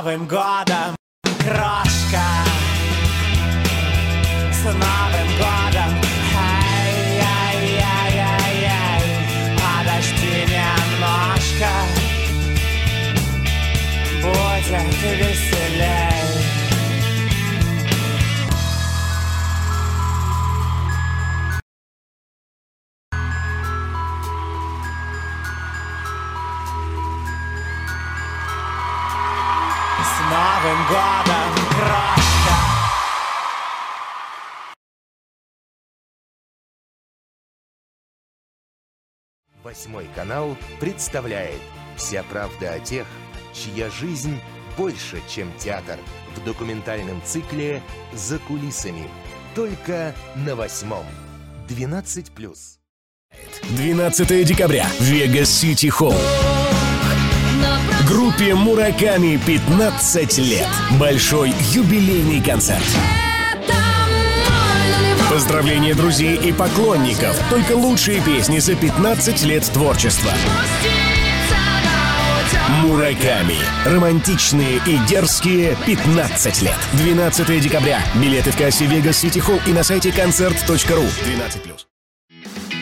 Новым годом, Восьмой канал представляет «Вся правда о тех, чья жизнь больше, чем театр» в документальном цикле «За кулисами». Только на восьмом. 12+. 12 декабря. Вегас Сити Холл. Группе Мураками 15 лет. Большой юбилейный концерт. Поздравления друзей и поклонников. Только лучшие песни за 15 лет творчества. Мураками. Романтичные и дерзкие 15 лет. 12 декабря. Билеты в кассе Вегас Сити Холл и на сайте концерт.ру. 12+.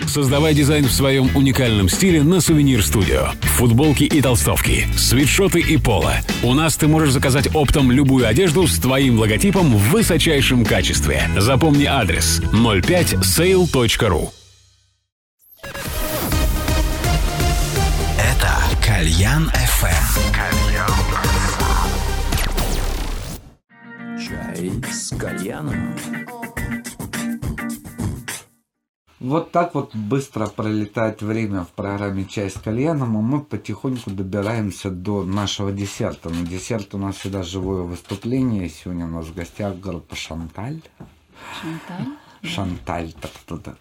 Создавай дизайн в своем уникальном стиле на Сувенир Студио. Футболки и толстовки, свитшоты и поло. У нас ты можешь заказать оптом любую одежду с твоим логотипом в высочайшем качестве. Запомни адрес 05sale.ru Это Кальян FM. Чай с кальяном. Вот так вот быстро пролетает время в программе «Чай с кальяном», и мы потихоньку добираемся до нашего десерта. На десерт у нас всегда живое выступление. Сегодня у нас в гостях группа «Шанталь». Шанталь? Шанталь, так это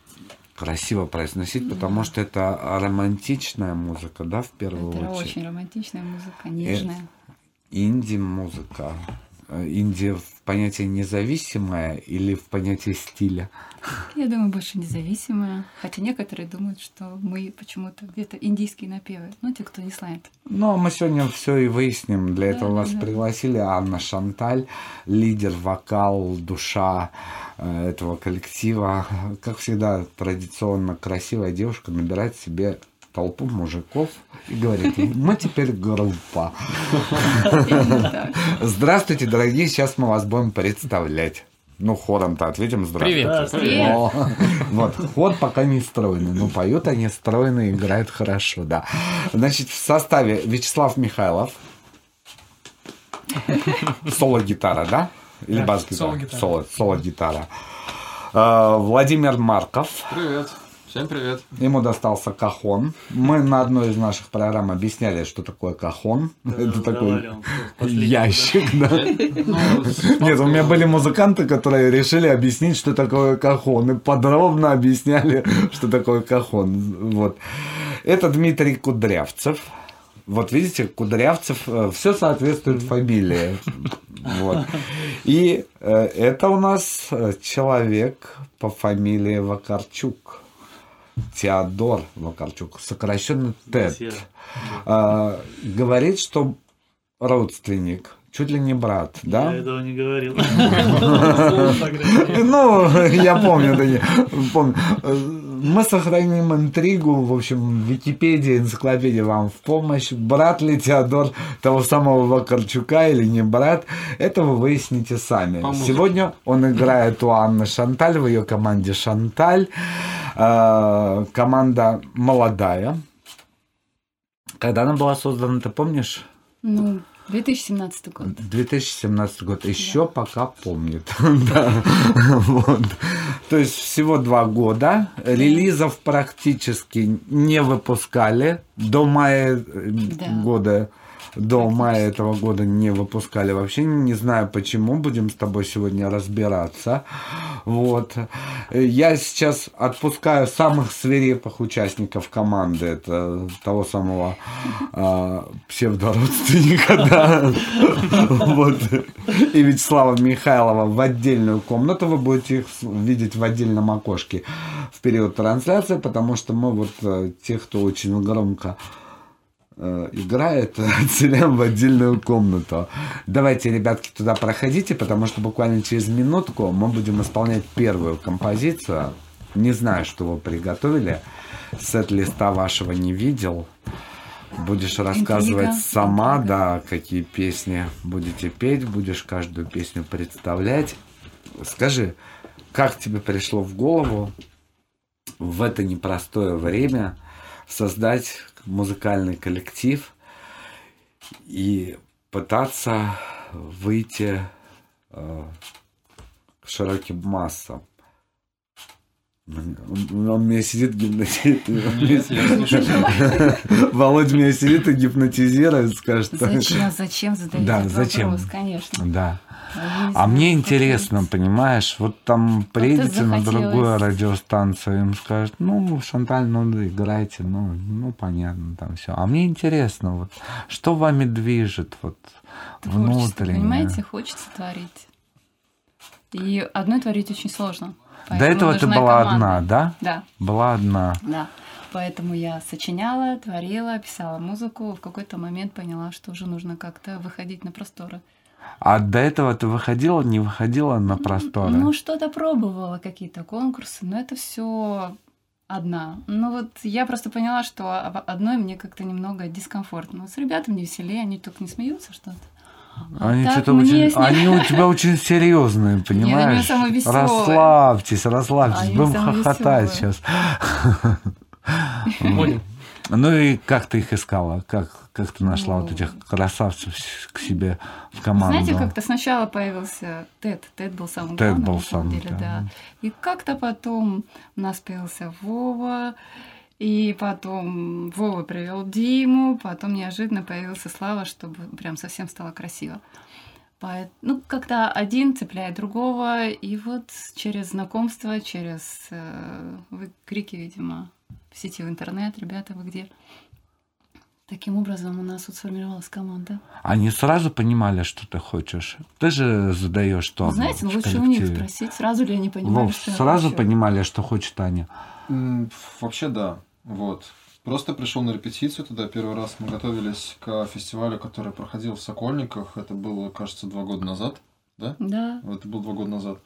красиво произносить, потому что это романтичная музыка, да, в первую Это очередь. очень романтичная музыка, нежная. Инди-музыка. Э, Инди в понятии независимая или в понятии стиля? Я думаю, больше независимая. Хотя некоторые думают, что мы почему-то где-то индийские напевы. Ну, те, кто не знает. Ну, а мы сегодня все и выясним. Для этого вас да. пригласили Анна Шанталь, лидер, вокал, душа э, этого коллектива. Как всегда, традиционно красивая девушка набирает себе толпу мужиков и говорит, мы теперь группа. Здравствуйте, дорогие, сейчас мы вас будем представлять. Ну, хором-то ответим здравствуйте. Привет. Привет. О, Вот, хор пока не стройный. Ну, поют они стройно, играют хорошо, да. Значит, в составе Вячеслав Михайлов. Соло-гитара, да? Или Да, бас-гитара? соло-гитара. Соло- Соло-гитара. Э, Владимир Марков. Привет. Всем привет. Ему достался кахон. Мы на одной из наших программ объясняли, что такое кахон. Это такой ящик, да. Нет, у меня были музыканты, которые решили объяснить, что такое кахон. И подробно объясняли, что такое кахон. Вот. Это Дмитрий Кудрявцев. Вот видите, Кудрявцев, все соответствует фамилии. Вот. И э, это у нас э, человек по фамилии Вакарчук. Теодор Вакарчук, сокращенно Тед. А, говорит, что родственник, чуть ли не брат, да? Я этого не говорил. Ну, я помню, помню. Мы сохраним интригу, в общем, Википедия, энциклопедия вам в помощь. Брат ли Теодор того самого Вакарчука или не брат, это вы выясните сами. Сегодня он играет у Анны Шанталь, в ее команде Шанталь. Э, Команда молодая. Когда она была создана, ты помнишь? Ну, 2017 год. 2017 год еще пока помнит. Да. То есть всего два года. Релизов практически не выпускали до мая э, Да. года. До мая этого года не выпускали вообще. Не знаю почему. Будем с тобой сегодня разбираться. Вот. Я сейчас отпускаю самых свирепых участников команды. Это того самого э, псевдородственника, да. Вот. И Вячеслава Михайлова в отдельную комнату. Вы будете их видеть в отдельном окошке в период трансляции, потому что мы вот э, тех, кто очень громко играет, отселяем в отдельную комнату. Давайте, ребятки, туда проходите, потому что буквально через минутку мы будем исполнять первую композицию. Не знаю, что вы приготовили. Сет-листа вашего не видел. Будешь рассказывать Интрига, сама, да, какие песни будете петь, будешь каждую песню представлять. Скажи, как тебе пришло в голову в это непростое время создать музыкальный коллектив и пытаться выйти э, к широким массам. Он, он меня сидит гипнотизирует. Володя меня сидит и гипнотизирует, скажет. Зачем, зачем задаете Да, этот зачем? вопрос, конечно. Да. А мне интересно, понимаешь, вот там приедете на другую радиостанцию, им скажут, ну, Шанталь, ну, играйте, ну, ну, понятно, там все. А мне интересно, вот, что вами движет, вот, внутренне? понимаете, хочется творить. И одной творить очень сложно. До Поэтому этого ты была команда. одна, да? Да. Была одна. Да. Поэтому я сочиняла, творила, писала музыку. В какой-то момент поняла, что уже нужно как-то выходить на просторы. А до этого ты выходила, не выходила на просторы? Ну, что-то пробовала, какие-то конкурсы, но это все одна. Ну вот я просто поняла, что одной мне как-то немного дискомфортно. С ребятами веселее, они только не смеются что-то. Они так что-то очень, с они у тебя очень серьезные, понимаешь? самые веселые. Расслабьтесь, расслабьтесь, Они будем хохотать веселые. сейчас. Понял. Ну и как ты их искала? Как, как ты нашла Ну. вот этих красавцев к себе в команду? Знаете, как-то сначала появился Тед. Тед был самым Тед главным, был самым деле, да. И как-то потом у нас появился Вова, и потом Вова привел Диму, потом неожиданно появился Слава, чтобы прям совсем стало красиво. Поэт- Ну, как-то один цепляет другого, и вот через знакомство, через э, вы крики, видимо, в сети в интернет, ребята, вы где? Таким образом у нас вот сформировалась команда. Они сразу понимали, что ты хочешь. Ты же задаешь тон. Знаете, ну лучше у них спросить, сразу ли они понимали, Вов, что я сразу хочу. понимали, что хочет Аня. Вообще да. Вот. Просто пришел на репетицию тогда первый раз. Мы готовились к фестивалю, который проходил в Сокольниках. Это было, кажется, два года назад. Да? Да. Это было два года назад.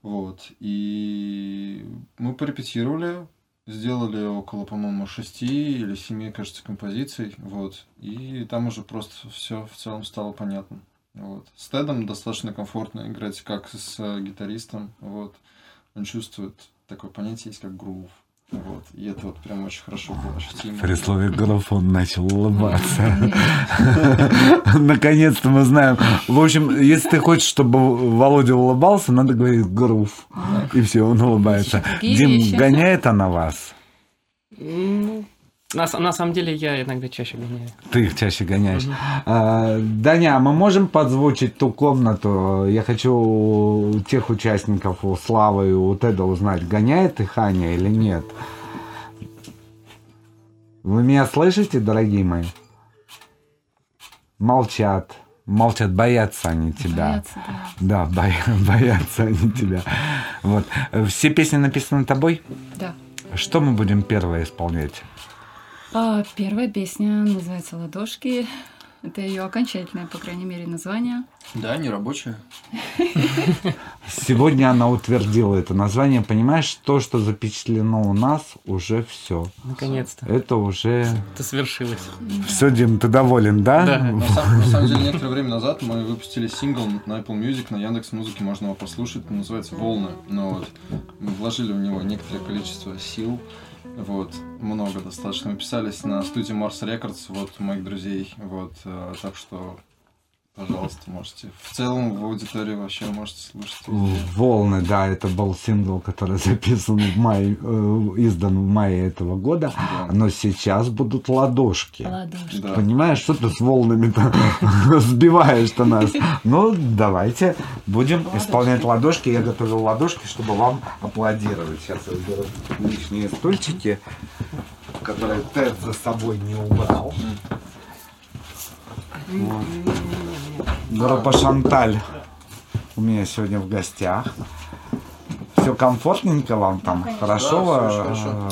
Вот. И мы порепетировали, сделали около, по-моему, шести или семи, кажется, композиций. Вот. И там уже просто все в целом стало понятно. Вот. С Тедом достаточно комфортно играть как с гитаристом. Вот. Он чувствует такое понятие есть, как грув. Вот. И это вот прям очень хорошо было ощутимо. При слове «граф» он начал улыбаться. Наконец-то мы знаем. В общем, если ты хочешь, чтобы Володя улыбался, надо говорить «грув». И все, он улыбается. Дим, гоняет она вас? На, на самом деле я иногда чаще гоняю. Ты их чаще гоняешь. А, Даня, а мы можем подзвучить ту комнату? Я хочу у тех участников, у Славы и у Теда узнать, гоняет их Аня или нет. Вы меня слышите, дорогие мои? Молчат. Молчат, боятся они тебя. Боятся, да. Да, боя- боятся они тебя. Вот. Все песни написаны тобой? Да. Что мы будем первое исполнять? А, первая песня называется «Ладошки». Это ее окончательное, по крайней мере, название. Да, не рабочая. Сегодня она утвердила это название. Понимаешь, то, что запечатлено у нас, уже все. Наконец-то. Это уже... Это свершилось. Все, Дим, ты доволен, да? На самом, на самом деле, некоторое время назад мы выпустили сингл на Apple Music, на Яндекс Музыке можно его послушать, он называется «Волны». Но вот мы вложили в него некоторое количество сил, вот, много достаточно. Мы писались на студии Mars Records, вот, моих друзей, вот, э, так что пожалуйста, можете. В целом в аудитории вообще можете слушать. Волны, да, это был сингл, который записан в мае, э, издан в мае этого года, но сейчас будут ладошки. Ладошки. Да. Понимаешь, что ты с волнами-то сбиваешь-то нас? Ну, давайте будем исполнять ладошки. Я готовил ладошки, чтобы вам аплодировать. Сейчас я уберу лишние стульчики, которые Тед за собой не убрал. Вот. Группа Шанталь у меня сегодня в гостях. Все комфортненько вам там? Хорошо вы Да, всё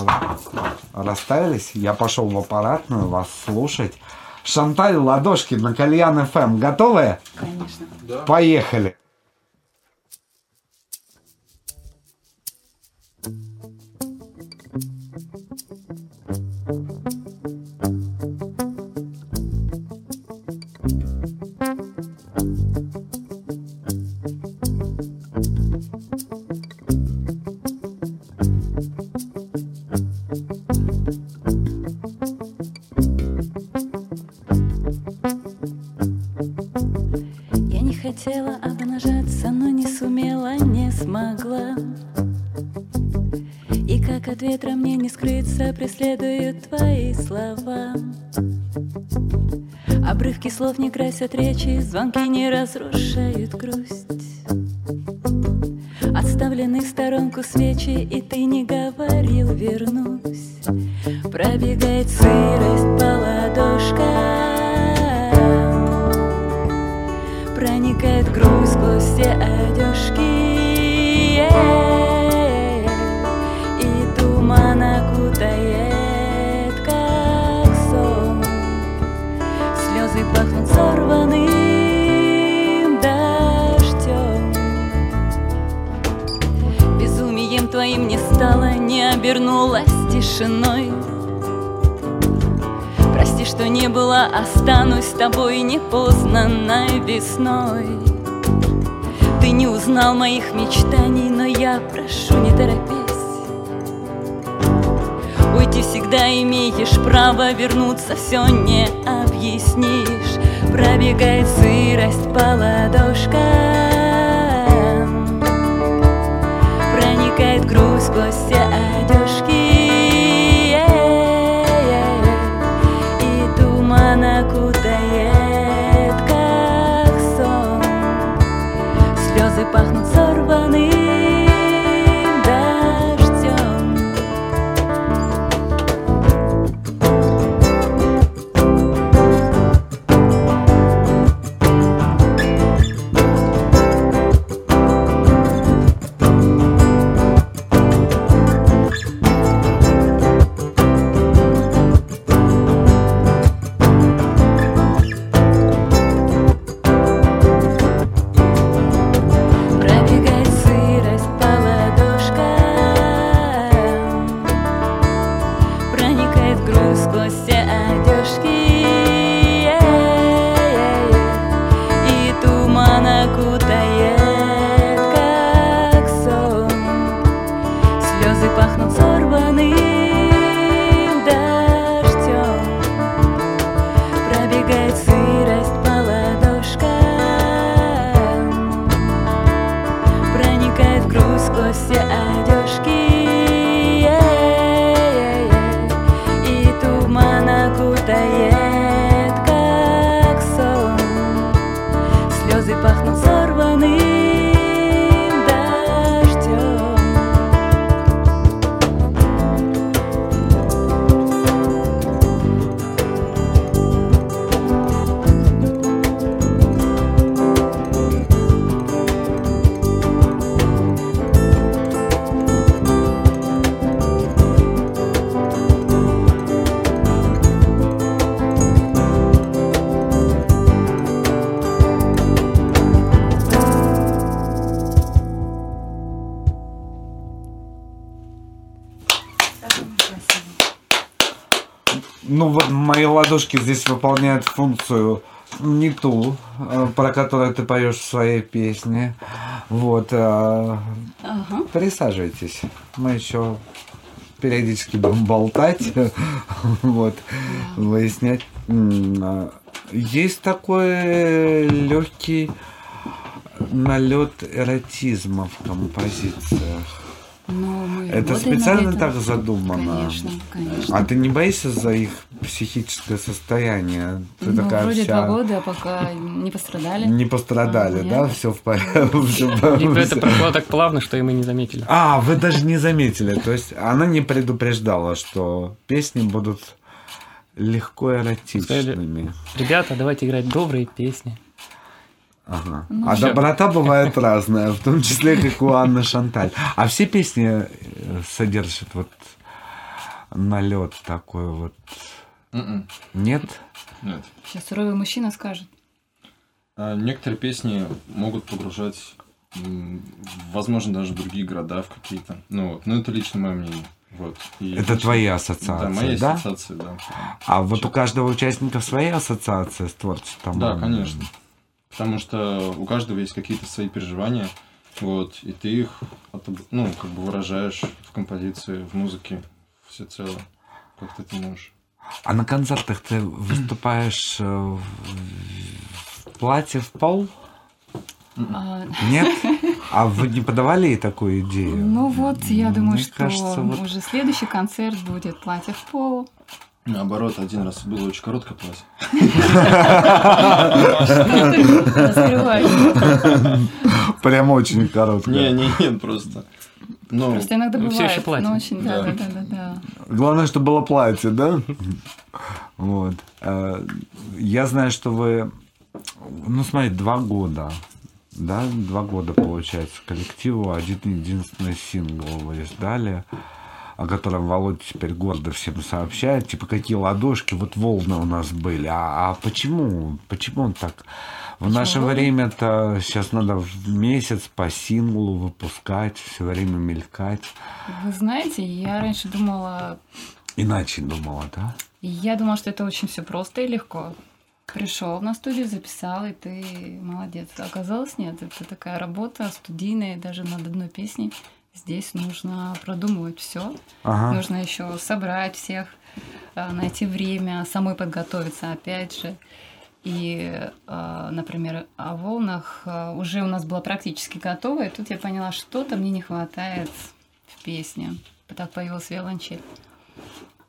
э, расставились? Я пошел в аппаратную вас слушать. Шанталь, ладошки на Кальян ФМ. Готовы? Конечно. Поехали. От ветра мне не скрыться, преследуют твои слова. Обрывки слов не красят речи, звонки не разрушают грусть. Отставлены в сторонку свечи, и ты не говорил «вернусь». Пробегает сырость по ладошкам, Проникает грусть сквозь все одежки И обернулась тишиной. Прости, что не была, останусь с тобой непознанной весной. Ты не узнал моих мечтаний, но я прошу, не торопись. Уйти всегда имеешь право, вернуться все не объяснишь. Пробегает сырость по ладошкам. Проникает грусть сквозь все ладошки здесь выполняют функцию не ту, э, про которую ты поешь в своей песне. Вот. э, Ага. Присаживайтесь. Мы еще периодически будем болтать, вот, выяснять. А, Есть такой легкий налет эротизма в композициях. Ну, мы Это годы специально так задумано? Конечно, конечно. А ты не боишься за их психическое состояние? Ты ну, такая вроде вся... два года, пока не пострадали. Не пострадали, А, да? нет. Все в порядке. Либо это прошло так плавно, что и мы не заметили. А, вы даже не заметили. То есть она не предупреждала, что песни будут легко эротичными. Ребята, давайте играть добрые песни. Ага. Ну, а всё. доброта бывает разная, в том числе, как у Анны Шанталь. А все песни э, содержат вот налет такой вот. Мгм. Нет? Нет. Сейчас суровый мужчина скажет. А Некоторые песни могут погружать, возможно, даже в другие города, в какие-то. Ну, вот. Но это лично мое мнение. Вот. И Это лично- твои Да, ассоциации, мои да? ассоциации, да. А вот у каждого участника своя ассоциация с творчеством? Да, конечно. Потому что у каждого есть какие-то свои переживания, вот, и ты их, ну, как бы выражаешь в композиции, в музыке всецело, как ты это можешь. А на концертах ты выступаешь э, в в платье в пол? А, Нет? А вы не подавали ей такую идею? Ну вот, я думаю, Мне что кажется, вот- уже следующий концерт будет платье в пол. Наоборот, один раз было очень короткое платье. Прям очень короткое. Не, не, нет, просто. Ну, Просто иногда всё бывает. ещё платье. Ну, очень, да, Да. да, да, да, да. Главное, чтобы было платье, да? Вот. Э, Я знаю, что вы, ну, смотри, два года, да, два года, получается, коллективу, один единственный сингл вы издали, о котором Володя теперь гордо всем сообщает, типа, какие ладошки, вот волны у нас были. А, а почему? Почему он так? В наше Волны? время-то сейчас надо в месяц по синглу выпускать, все время мелькать. Вы знаете, я раньше думала, Иначе думала, да? я думала, что это очень все просто и легко. Пришел на студию, записал, и ты молодец. Оказалось, нет, это такая работа студийная, даже над одной песней. Здесь нужно продумывать все. Ага. Нужно еще собрать всех, э, найти время, самой подготовиться, опять же. И, э, например, о волнах э, уже у нас было практически готово, и тут я поняла, что-то мне не хватает в песне. Так появилась виолончель.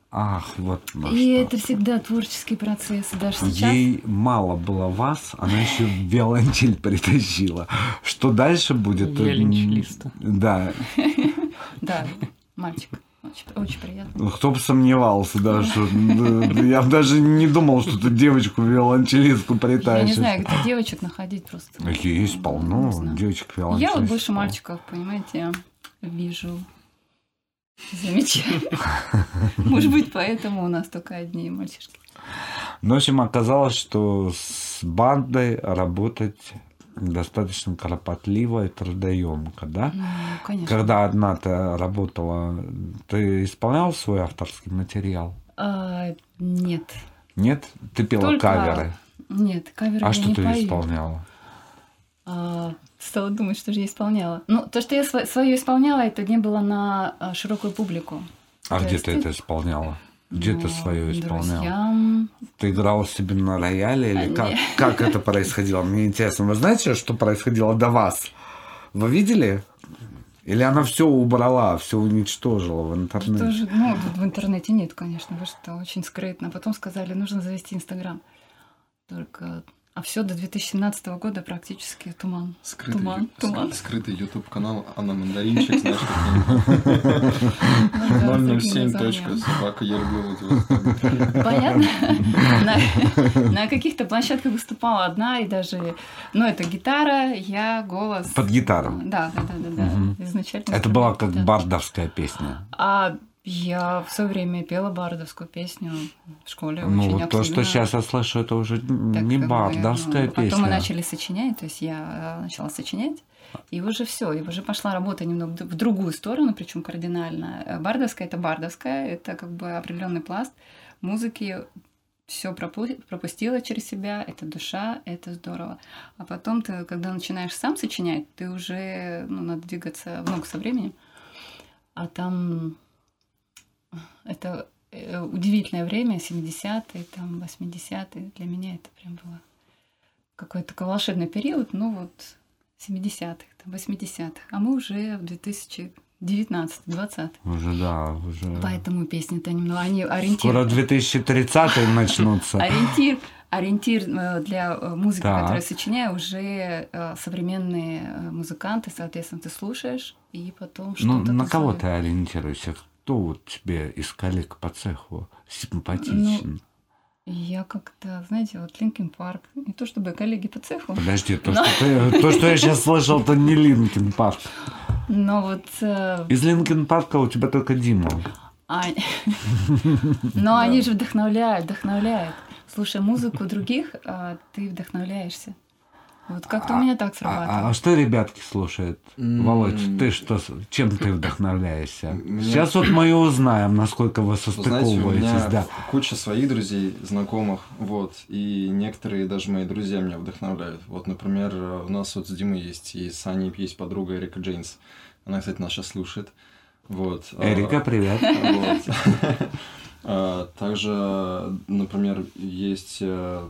Ах, вот на И что. это всегда творческий процесс. И даже сейчас Ей мало было вас, она еще виолончель притащила. Что дальше будет? Виолончелиста. Да. Да, мальчик. Очень, очень приятно. Кто бы сомневался, да, что я даже не думал, что ты девочку виолончелистку Я притащишь. не знаю, где девочек находить просто. Есть полно девочек Я виолончелистов. вот больше мальчиков, понимаете, вижу. Замечаю. Может быть, поэтому у нас только одни мальчишки. Ну, в общем, оказалось, что с бандой работать достаточно кропотливо и трудоемко, да? Ну, конечно. Когда одна ты работала, ты исполнял свой авторский материал? А, нет. Нет? Ты пела Только- каверы? Нет, каверы А я что не ты пою. исполняла? А, стала думать, что же я исполняла. Ну, то, что я свое исполняла, это не было на а, широкую публику. А То где есть ты это исполняла? Где ты Ну, свое исполняла? Друзьям. Ты играла себе на рояле или А, как? Как это происходило? Мне интересно. Вы знаете, что происходило до вас? Вы видели? Или она все убрала, все уничтожила в интернете? Тоже, ну, в интернете нет, конечно, вы что, очень скрытно. Потом сказали, нужно завести Инстаграм. Только... А все до 2017 года практически туман. Скрытый, туман, ю- туман. ск- скрытый YouTube канал Анна Мандаринчик, знаешь, Ну, 007. названием. Собака Ербилова. Понятно? На, каких-то площадках выступала одна, и даже... Ну, это гитара, я, голос. Под гитару. Да, да, да, да. да. Мгм. Изначально. Это была как бардовская песня. А я в свое время пела бардовскую песню в школе. Ну, очень то, что сейчас я слышу, это уже Так не бы, бардовская ну, песня. Потом мы начали сочинять, то есть я э, начала сочинять, и уже все, и уже пошла работа немного в другую сторону, причем кардинально. Э, Бардовская это бардовская, это как бы определенный пласт музыки, все пропустила через себя, это душа, это здорово. А потом ты, когда начинаешь сам сочинять, ты уже, ну, надо двигаться в ногу со временем, а там это э, удивительное время, 70-е, там, 80-е. Для меня это прям было какой-то такой волшебный период, ну вот 70-х, там, 80-х. А мы уже в 2019-20. Уже, да, уже. Поэтому песни-то немного, они ориентир... Скоро 2030 начнутся. Ориентир, ориентир э, для э, музыки, Так. которую я сочиняю, уже современные музыканты, соответственно, ты слушаешь, и потом Ну, что-то... на ты кого ты ориентируешься? Кто вот тебе из коллег по цеху симпатичен? Ну, Я как-то, знаете, вот Линкен Парк, не то чтобы коллеги по цеху. Подожди, то, но- что ты- то, что я сейчас слышал, это не Linkin Park. Но вот... э, Из Linkin Park а у тебя только Дима. а- Но они же вдохновляют, вдохновляют. Слушая музыку других, а, ты вдохновляешься. Вот как-то у меня так А, срабатывает. а что ребятки слушают? М. Володь, ты что, с- чем ты вдохновляешься? Меня- Сейчас вот мы и узнаем, насколько вы Вы Знаете, у состыковываетесь. меня да. куча своих друзей, знакомых, вот, и некоторые даже мои друзья меня вдохновляют. Вот, например, у нас вот с Димой есть, и с Аней есть подруга Эрика Джейнс. Она, кстати, нас сейчас слушает. Вот. Эрика, А, привет. вот. А, Также, например, есть э,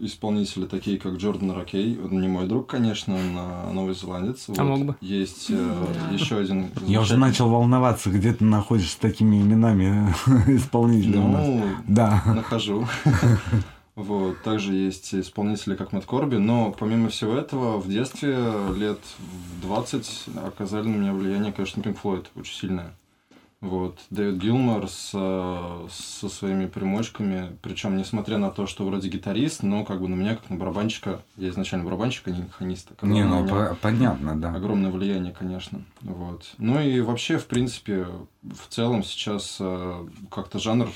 исполнители такие, как Джордан Рокей. Он не мой друг, конечно, он а, новый зеландец. А мог бы. Есть э, еще один... Я уже начал волноваться, где ты находишь с такими именами исполнителей у нас. Ну, Да. нахожу. Вот. Также есть исполнители, как Мэтт Корби, но помимо всего этого, в детстве лет в 20 оказали на меня влияние, конечно, Pink Floyd очень сильное. Вот. Дэвид Гилмор с, э, со своими примочками, причем несмотря на то, что вроде гитарист, но как бы на меня, как на барабанщика, я изначально барабанщик, а не механист. Не, ну по- понятно, да. Огромное влияние, конечно. Вот. Ну и вообще, в принципе, в целом сейчас э, как-то жанр,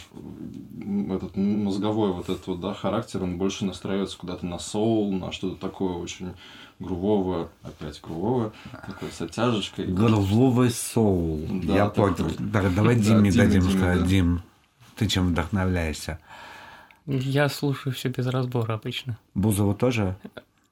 этот мозговой вот этот вот, да, характер, он больше настраивается куда-то на соул, на что-то такое очень грувовое, опять грувовое, такое с оттяжечкой. Горловый соул. Да, Я так понял. Да, давай Да, Диме Диме, дадим Диме, сказать. да. Дим, ты чем вдохновляешься? Я слушаю все без разбора обычно. Бузову тоже?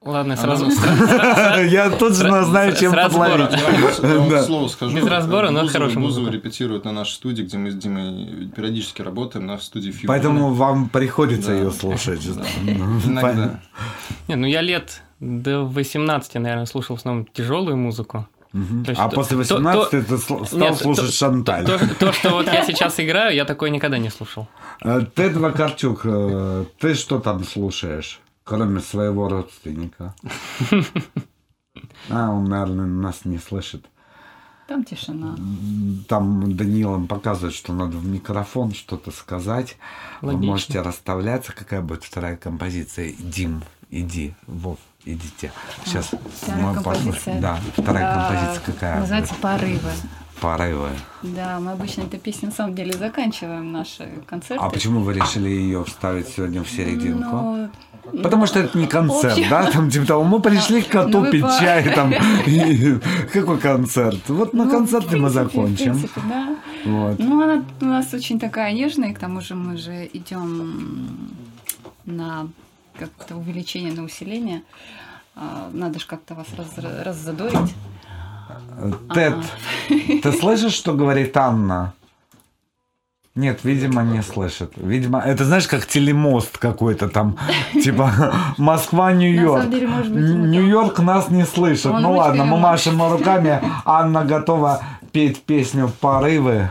Ладно, сразу... Я тут же знаю, чем подловить. Слову скажу. Без разбора, но хорошая Бузова репетирует на нашей студии, где мы с Димой периодически работаем, на студии Фьюжн. Поэтому вам приходится ее слушать. Ну, Иногда. Не, ну я лет до 18, наверное, слушал в основном тяжелую музыку. То есть А то- после то- 18 то- ты стал Нет, слушать то- Шанталь. То, то, что вот я сейчас играю, я такое никогда не слушал. Э, Тед Вакарчук, э, ты что там слушаешь, кроме своего родственника? А, он, наверное, нас не слышит. Там тишина. Там Даниил им показывает, что надо в микрофон что-то сказать. Вы Логично. можете расставляться. Какая будет вторая композиция? Дим, иди. Вов, идите. Сейчас Вторая мы композиция. послушаем. Да, вторая а, композиция какая? Называется «Порывы». Порывы. Да, мы обычно этой песней на самом деле заканчиваем наши концерты. А почему вы решили ее вставить сегодня в серединку? Ну, Потому что это не концерт, общем- да? Там типа того, мы пришли к коту Ну, пить по- чай там. и Какой концерт? Вот на ну, концерте мы закончим. В принципе, да. Вот. Ну, она у нас очень такая нежная, и к тому же мы же идем на как-то увеличение, на усиление. А, Надо же как-то вас раз- раззадорить. Тед, ты слышишь, что говорит Анна? Нет, видимо, не слышит. Видимо, это знаешь, как телемост какой-то там, типа Москва, Нью-Йорк. Нью-Йорк нас не слышит. Ну ладно, мы машем руками. Анна готова петь песню «Порывы».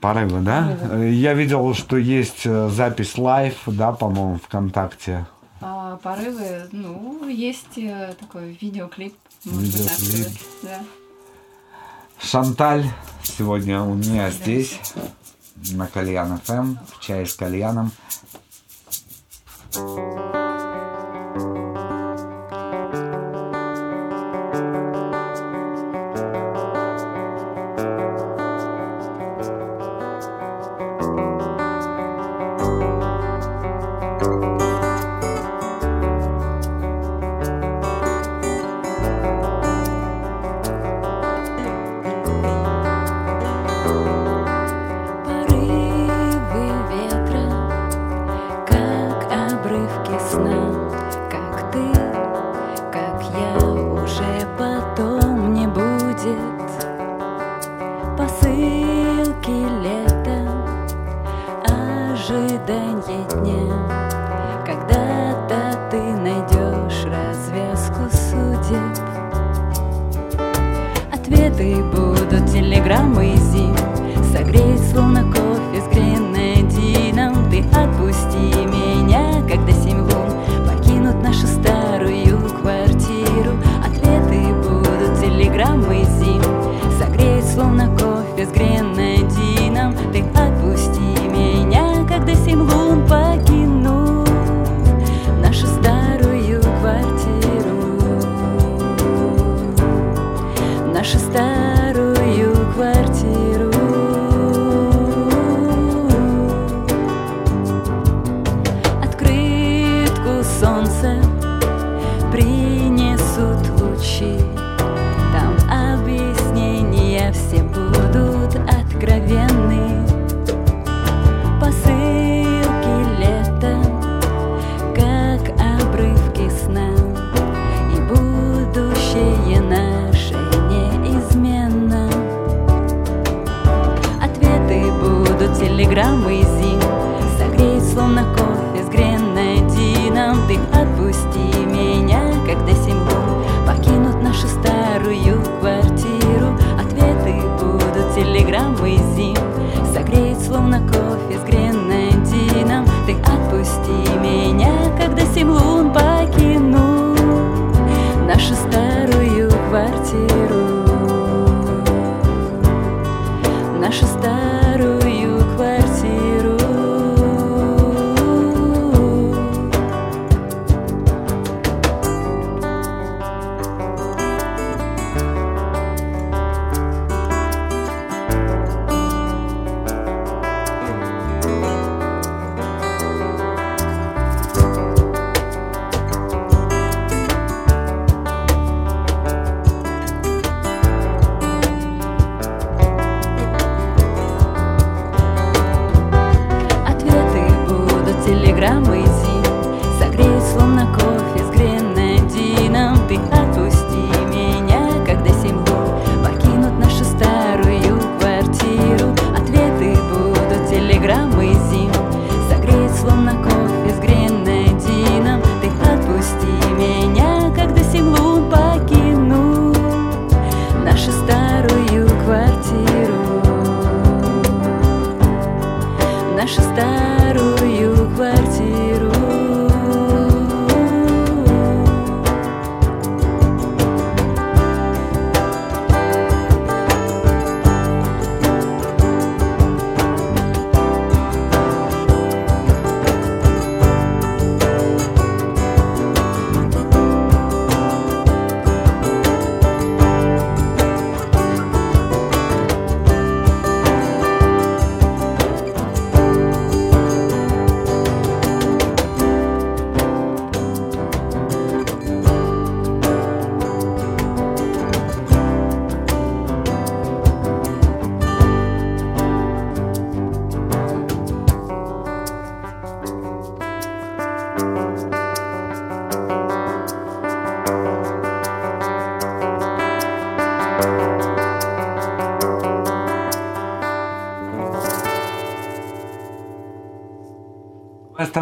Порывы, да? Я видел, что есть э, запись live, да, по-моему, ВКонтакте. А порывы, ну, есть э, такой видеоклип. Видеоклип. Да. Шанталь сегодня у меня здесь, на Кальян ФМ, в чае с кальяном. Порывы ветра,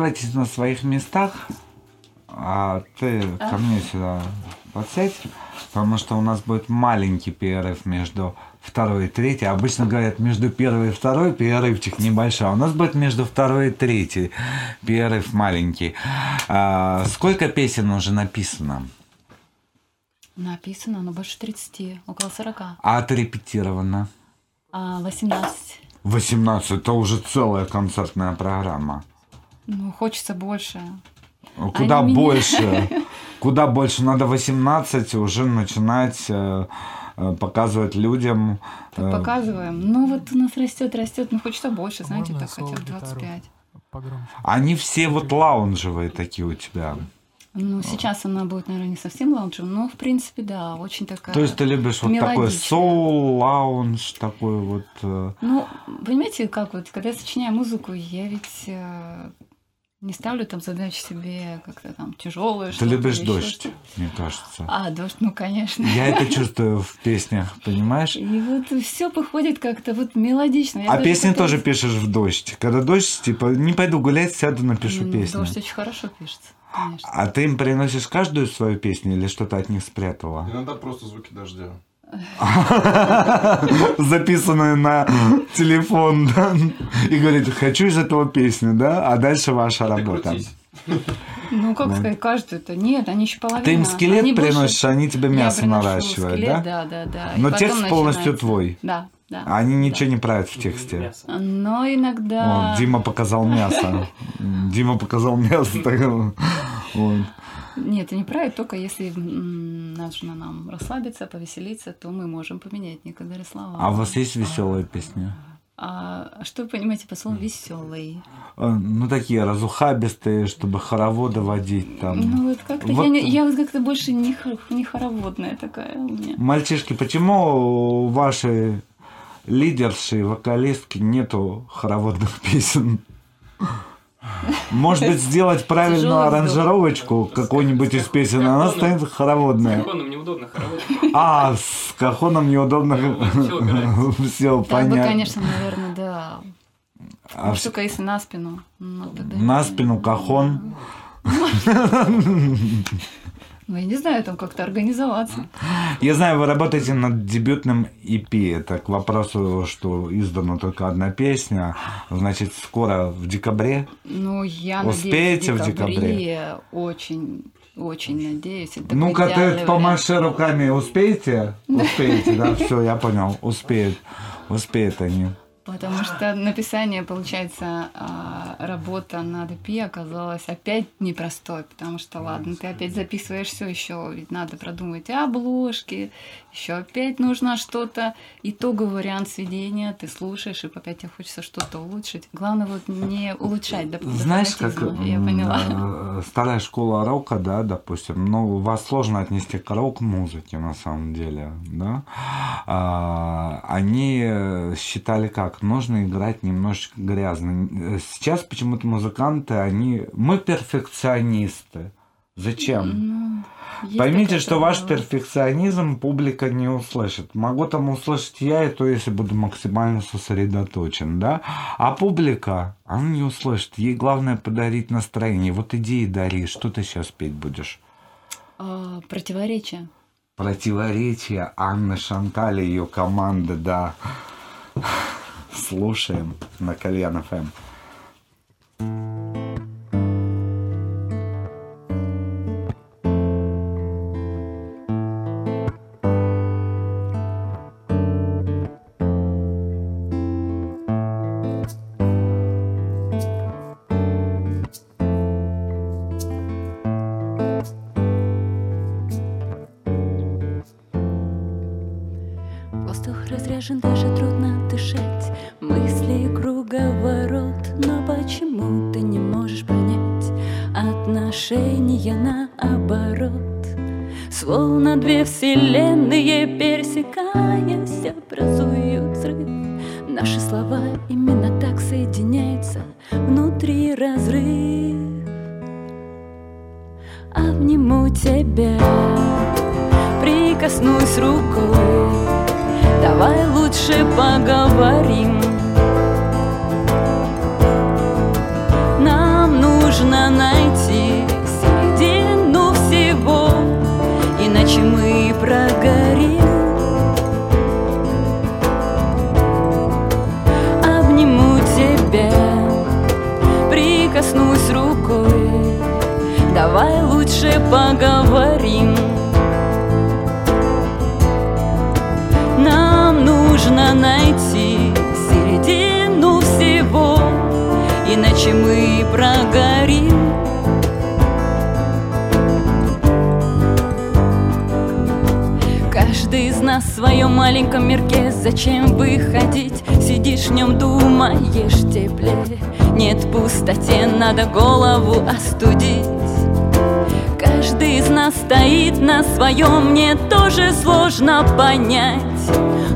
оставайтесь на своих местах, а ты ко мне сюда подсядь, потому что у нас будет маленький перерыв между второй и третьей. Обычно говорят, между первой и второй перерывчик небольшой. А у нас будет между второй и третьей перерыв маленький. А, сколько песен уже написано? Написано, ну, больше 30, около 40. А отрепетировано? А, 18. 18. Это уже целая концертная программа. Ну, хочется больше. Куда Они меня- больше, куда больше надо 18 уже начинать э, э, показывать людям. Так э, показываем. Ну, вот у нас растет, растет. Ну, хочется больше, знаете, так хотя бы 25. Они все вот лаунжевые такие у тебя. Ну, сейчас она будет, наверное, не совсем лаунжем, но, в принципе, да, очень такая То есть ты любишь вот такой соул, лаунж, такой вот... Ну, понимаете, как вот, когда я сочиняю музыку, я ведь не ставлю там задачи себе как-то там тяжелые. Ты любишь дождь, мне кажется. А, дождь, ну, конечно. Я это чувствую в песнях, понимаешь? И вот все выходит как-то вот мелодично. Я А даже песни потом- тоже пишешь в дождь. Когда дождь, типа, не пойду гулять, сяду, напишу Ну, песню. Дождь очень хорошо пишется, конечно. А ты им приносишь каждую свою песню или что-то от них спрятала? Иногда просто звуки дождя. записанную на телефон, да, и говорит, хочу из этого песню, да, а дальше ваша работа. Ну, как Да. сказать, каждую-то? Нет, они еще половина. Ты им скелет Они больше- приносишь, они тебе мясо наращивают, скелет, да? Да, да, да. Но текст полностью твой. Да, да. Они ничего не правят в тексте. Но иногда... Вот, Дима показал мясо. Дима показал мясо. вот. Нет, не правит, только если нужно нам расслабиться, повеселиться, то мы можем поменять некоторые слова. А у вас есть веселые песни? А что вы понимаете по слову веселый? Э, Ну, такие разухабистые, чтобы хороводы водить там. Ну вот как-то Вот я, не- я вот как-то больше не, не хороводная такая у меня. Мальчишки, почему у вашей лидерши вокалистки нету хороводных песен? Может быть, сделать правильную аранжировочку какой-нибудь из песен, она станет хороводная. Законом неудобно хоровод. А, с кахоном неудобно все Там бы, понятно. конечно, наверное, да. А Ну, вс- Только если на спину. Ну. На спину кахон. Ну, я не знаю, там как-то организоваться. Я знаю, вы работаете над дебютным EP. Это к вопросу, что издана только одна песня. Значит, скоро в декабре. Ну, я Успеете в надеюсь, в декабре. декабре? Очень, очень надеюсь. Ну-ка, ты помаши руками. Успеете? Успеете, да, все, я понял. Успеют. Успеют они. Потому что написание, получается, а, работа над EP оказалась опять непростой, потому что, ладно, ты опять записываешь все еще, ведь надо продумывать и обложки, еще опять нужно что-то, итоговый вариант сведения, ты слушаешь, и опять тебе хочется что-то улучшить. Главное вот не улучшать до Знаешь, как я поняла. э, старая школа рока, да, допустим, ну, вас сложно отнести к рок-музыке, на самом деле, да, А, они считали как, нужно играть немножечко грязно. Сейчас почему-то музыканты, они, мы перфекционисты. Зачем? Ну, Поймите, что ваш перфекционизм публика не услышит. Могу там услышать я, и то если буду максимально сосредоточен, да? А публика, она не услышит. Ей главное подарить настроение. Вот иди и дари. Что ты сейчас петь будешь? А, противоречие. Противоречие Анны Шантали и ее команды, да. Слушаем на Кальян ФМ. Воздух разряжен, даже трудно дышать. Мысли круговорот Но почему ты не можешь понять? Отношения наоборот. Словно две вселенные пересекаясь В своем маленьком мирке. Зачем выходить? Сидишь в нем, думаешь теплее Нет пустоте, надо голову остудить. Каждый из нас стоит на своем, мне тоже сложно понять.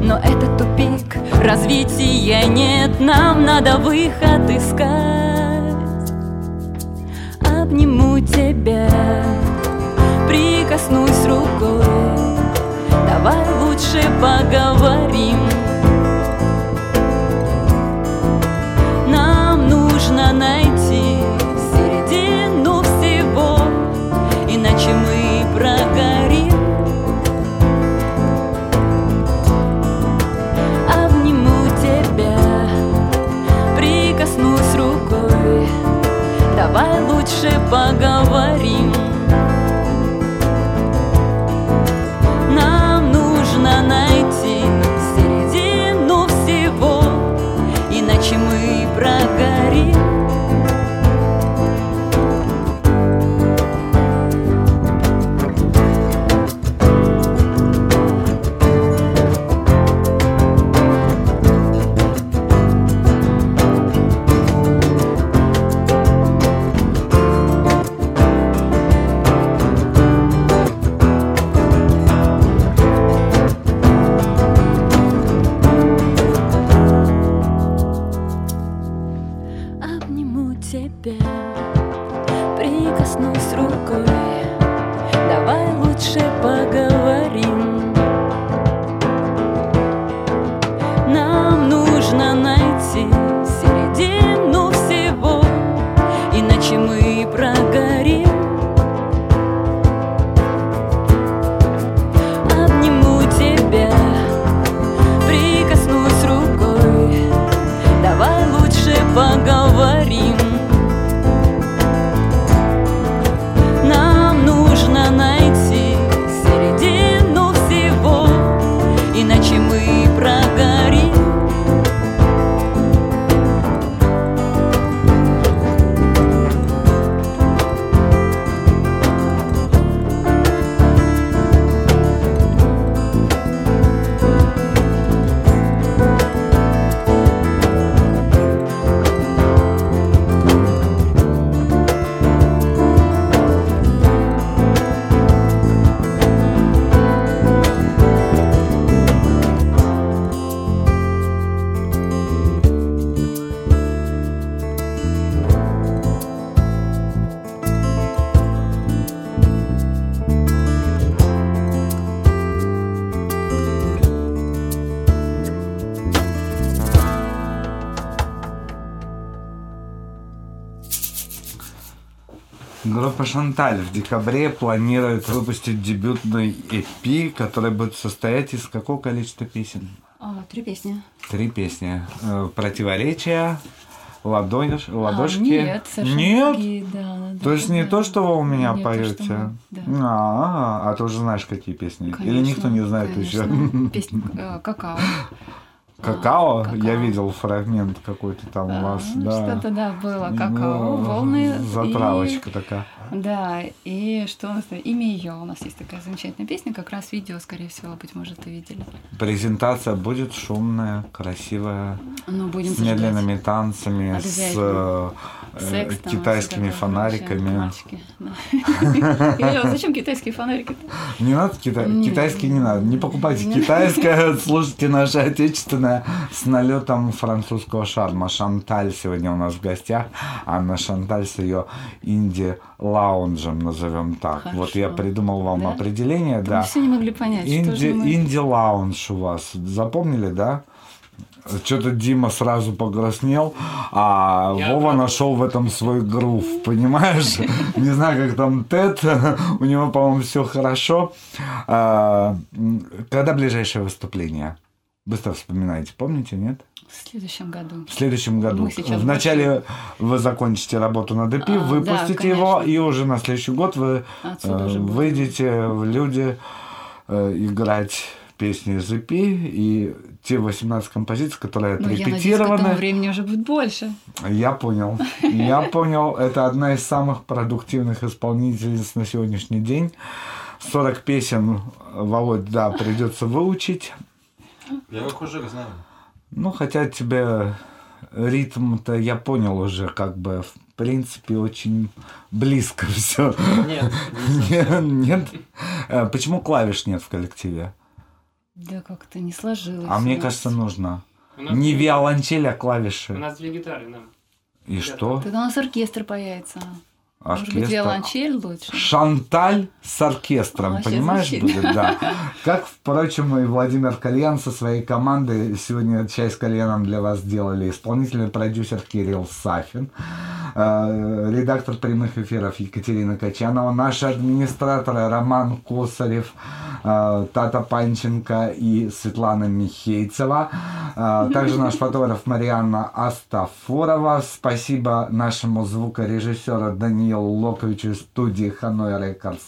Но это тупик, развития нет, нам надо выход искать. Обниму тебя, прикоснусь рукой лучше поговорим. Нам нужно найти середину всего, иначе мы прогорим. Обниму тебя, прикоснусь рукой, давай лучше поговорим. Мы прогорим. Группа Шанталь в декабре планирует выпустить дебютный EP, который будет состоять из какого количества песен? А, три песни. Три песни. Э, Противоречия, ладонь, ладошки. А, нет, совершенно Нет? другие, да, да, То есть не да. то, что вы у меня Не то, что поете. мы, да. А, а ты уже знаешь, какие песни? Или Конечно, никто не знает еще? конечно. Песня э, «Какао». Какао? Я видел фрагмент какой-то там у вас, да. А, Что-то, да, было. Ну, «Какао», «Волны». Затравочка и- такая. Да, и что у нас? Имя ее. У нас есть такая замечательная песня, как раз видео, скорее всего, быть может, и видели. Презентация будет шумная, красивая, Ну, будем с медленными зажигать. танцами, с э, Секс китайскими фонариками. Зачем китайские фонарики? Не надо кита... Не. надо. Не покупайте китайское, слушайте наше отечественное с налетом французского шарма. Шанталь сегодня у нас в гостях. Анна Шанталь с ее инди-лаунжем, назовем так. Хорошо. Вот я придумал вам Да? определение, Мы да. все не могли понять, что Инди, же мы... инди-лаунж у вас. Запомнили, да? Что-то Дима сразу покраснел, а Я Вова правда. нашел в этом свой грув, понимаешь? Не знаю, как там Тед, у него, по-моему, все хорошо. А, Когда ближайшее выступление? Быстро вспоминайте, помните, нет? В следующем году. В следующем году. Мы сейчас Вначале вы закончите работу над EP, А, выпустите да, его, и уже на следующий год вы Отсюда э, выйдете в люди э, играть песни из EP и те 18 композиций, которые Ну, я надеюсь, отрепетированы. времени уже будет больше. Я понял. Я понял. Это одна из самых продуктивных исполнительниц на сегодняшний день. 40 песен, Володь, да, придется выучить. Я их уже знаю. Ну, хотя тебе ритм-то я понял уже, как бы, в принципе, очень близко все. Нет, Нет, нет. Э, Почему клавиш нет в коллективе? Да как-то не сложилось. А у мне кажется, нужно. У Не виолончель, а У клавиши. нас две гитары, да. И что? Тогда у нас оркестр появится. Может быть, Оркестр. виолончель лучше? Шанталь с оркестром, А, понимаешь, будет, да. Как, впрочем, и Владимир Кальян со своей командой сегодня чай с кальяном для вас сделали. Исполнительный продюсер Кирилл Сафин, э, редактор прямых эфиров Екатерина Качанова, наши администраторы Роман Косарев, э, Тата Панченко и Светлана Михейцева, э, также наш фотограф Марианна Астафурова. Спасибо нашему звукорежиссеру Даниилу Локовичу из студии Ханой Рекордс,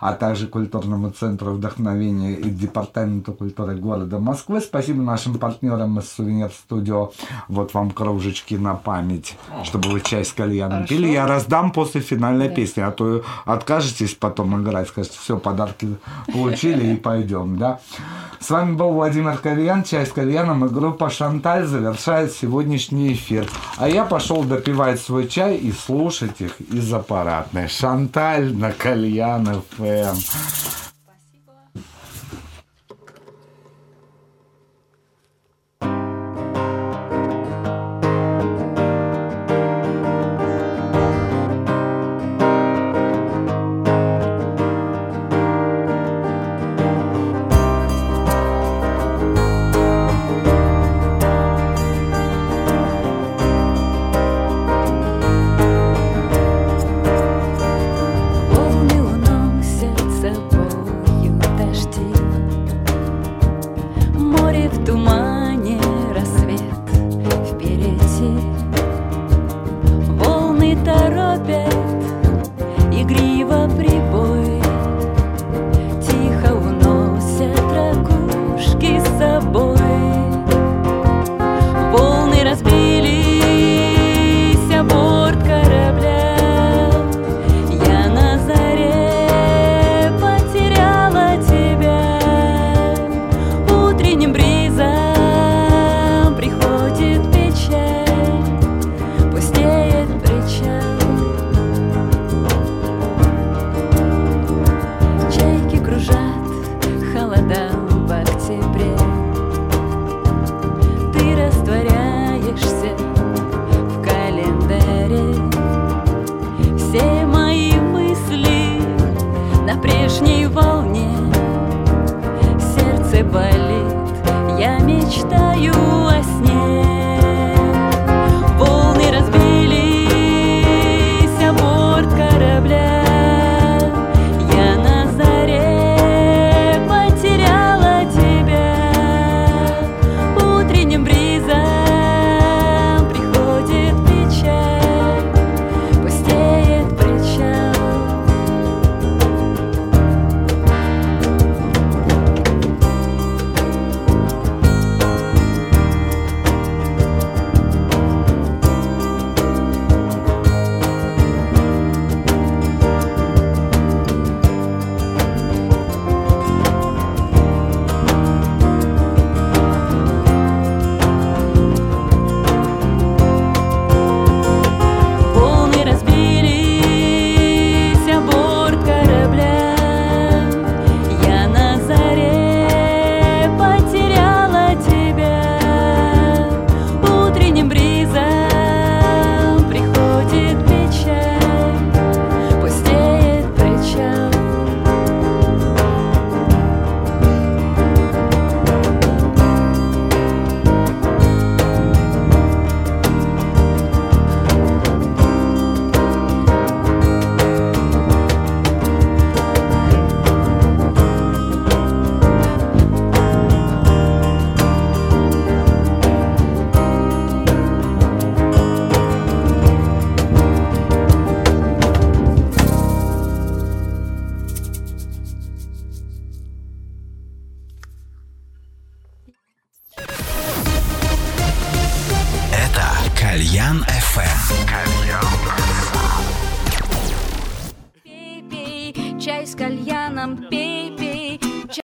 а также культурному центру вдохновения и департаменту культуры города Москвы. Спасибо нашим партнерам из Сувенир Студио. Вот вам кружечки на память, чтобы вы чай с кальяном Хорошо. пили. Я раздам после финальной Да. песни, а то откажетесь потом играть, скажете, все, подарки получили и пойдем, да. С вами был Владимир Кальян, чай с кальяном и группа Шанталь завершает сегодняшний эфир. А я пошел допивать свой чай и слушать их из. Шанталь на Кальян. ФМ.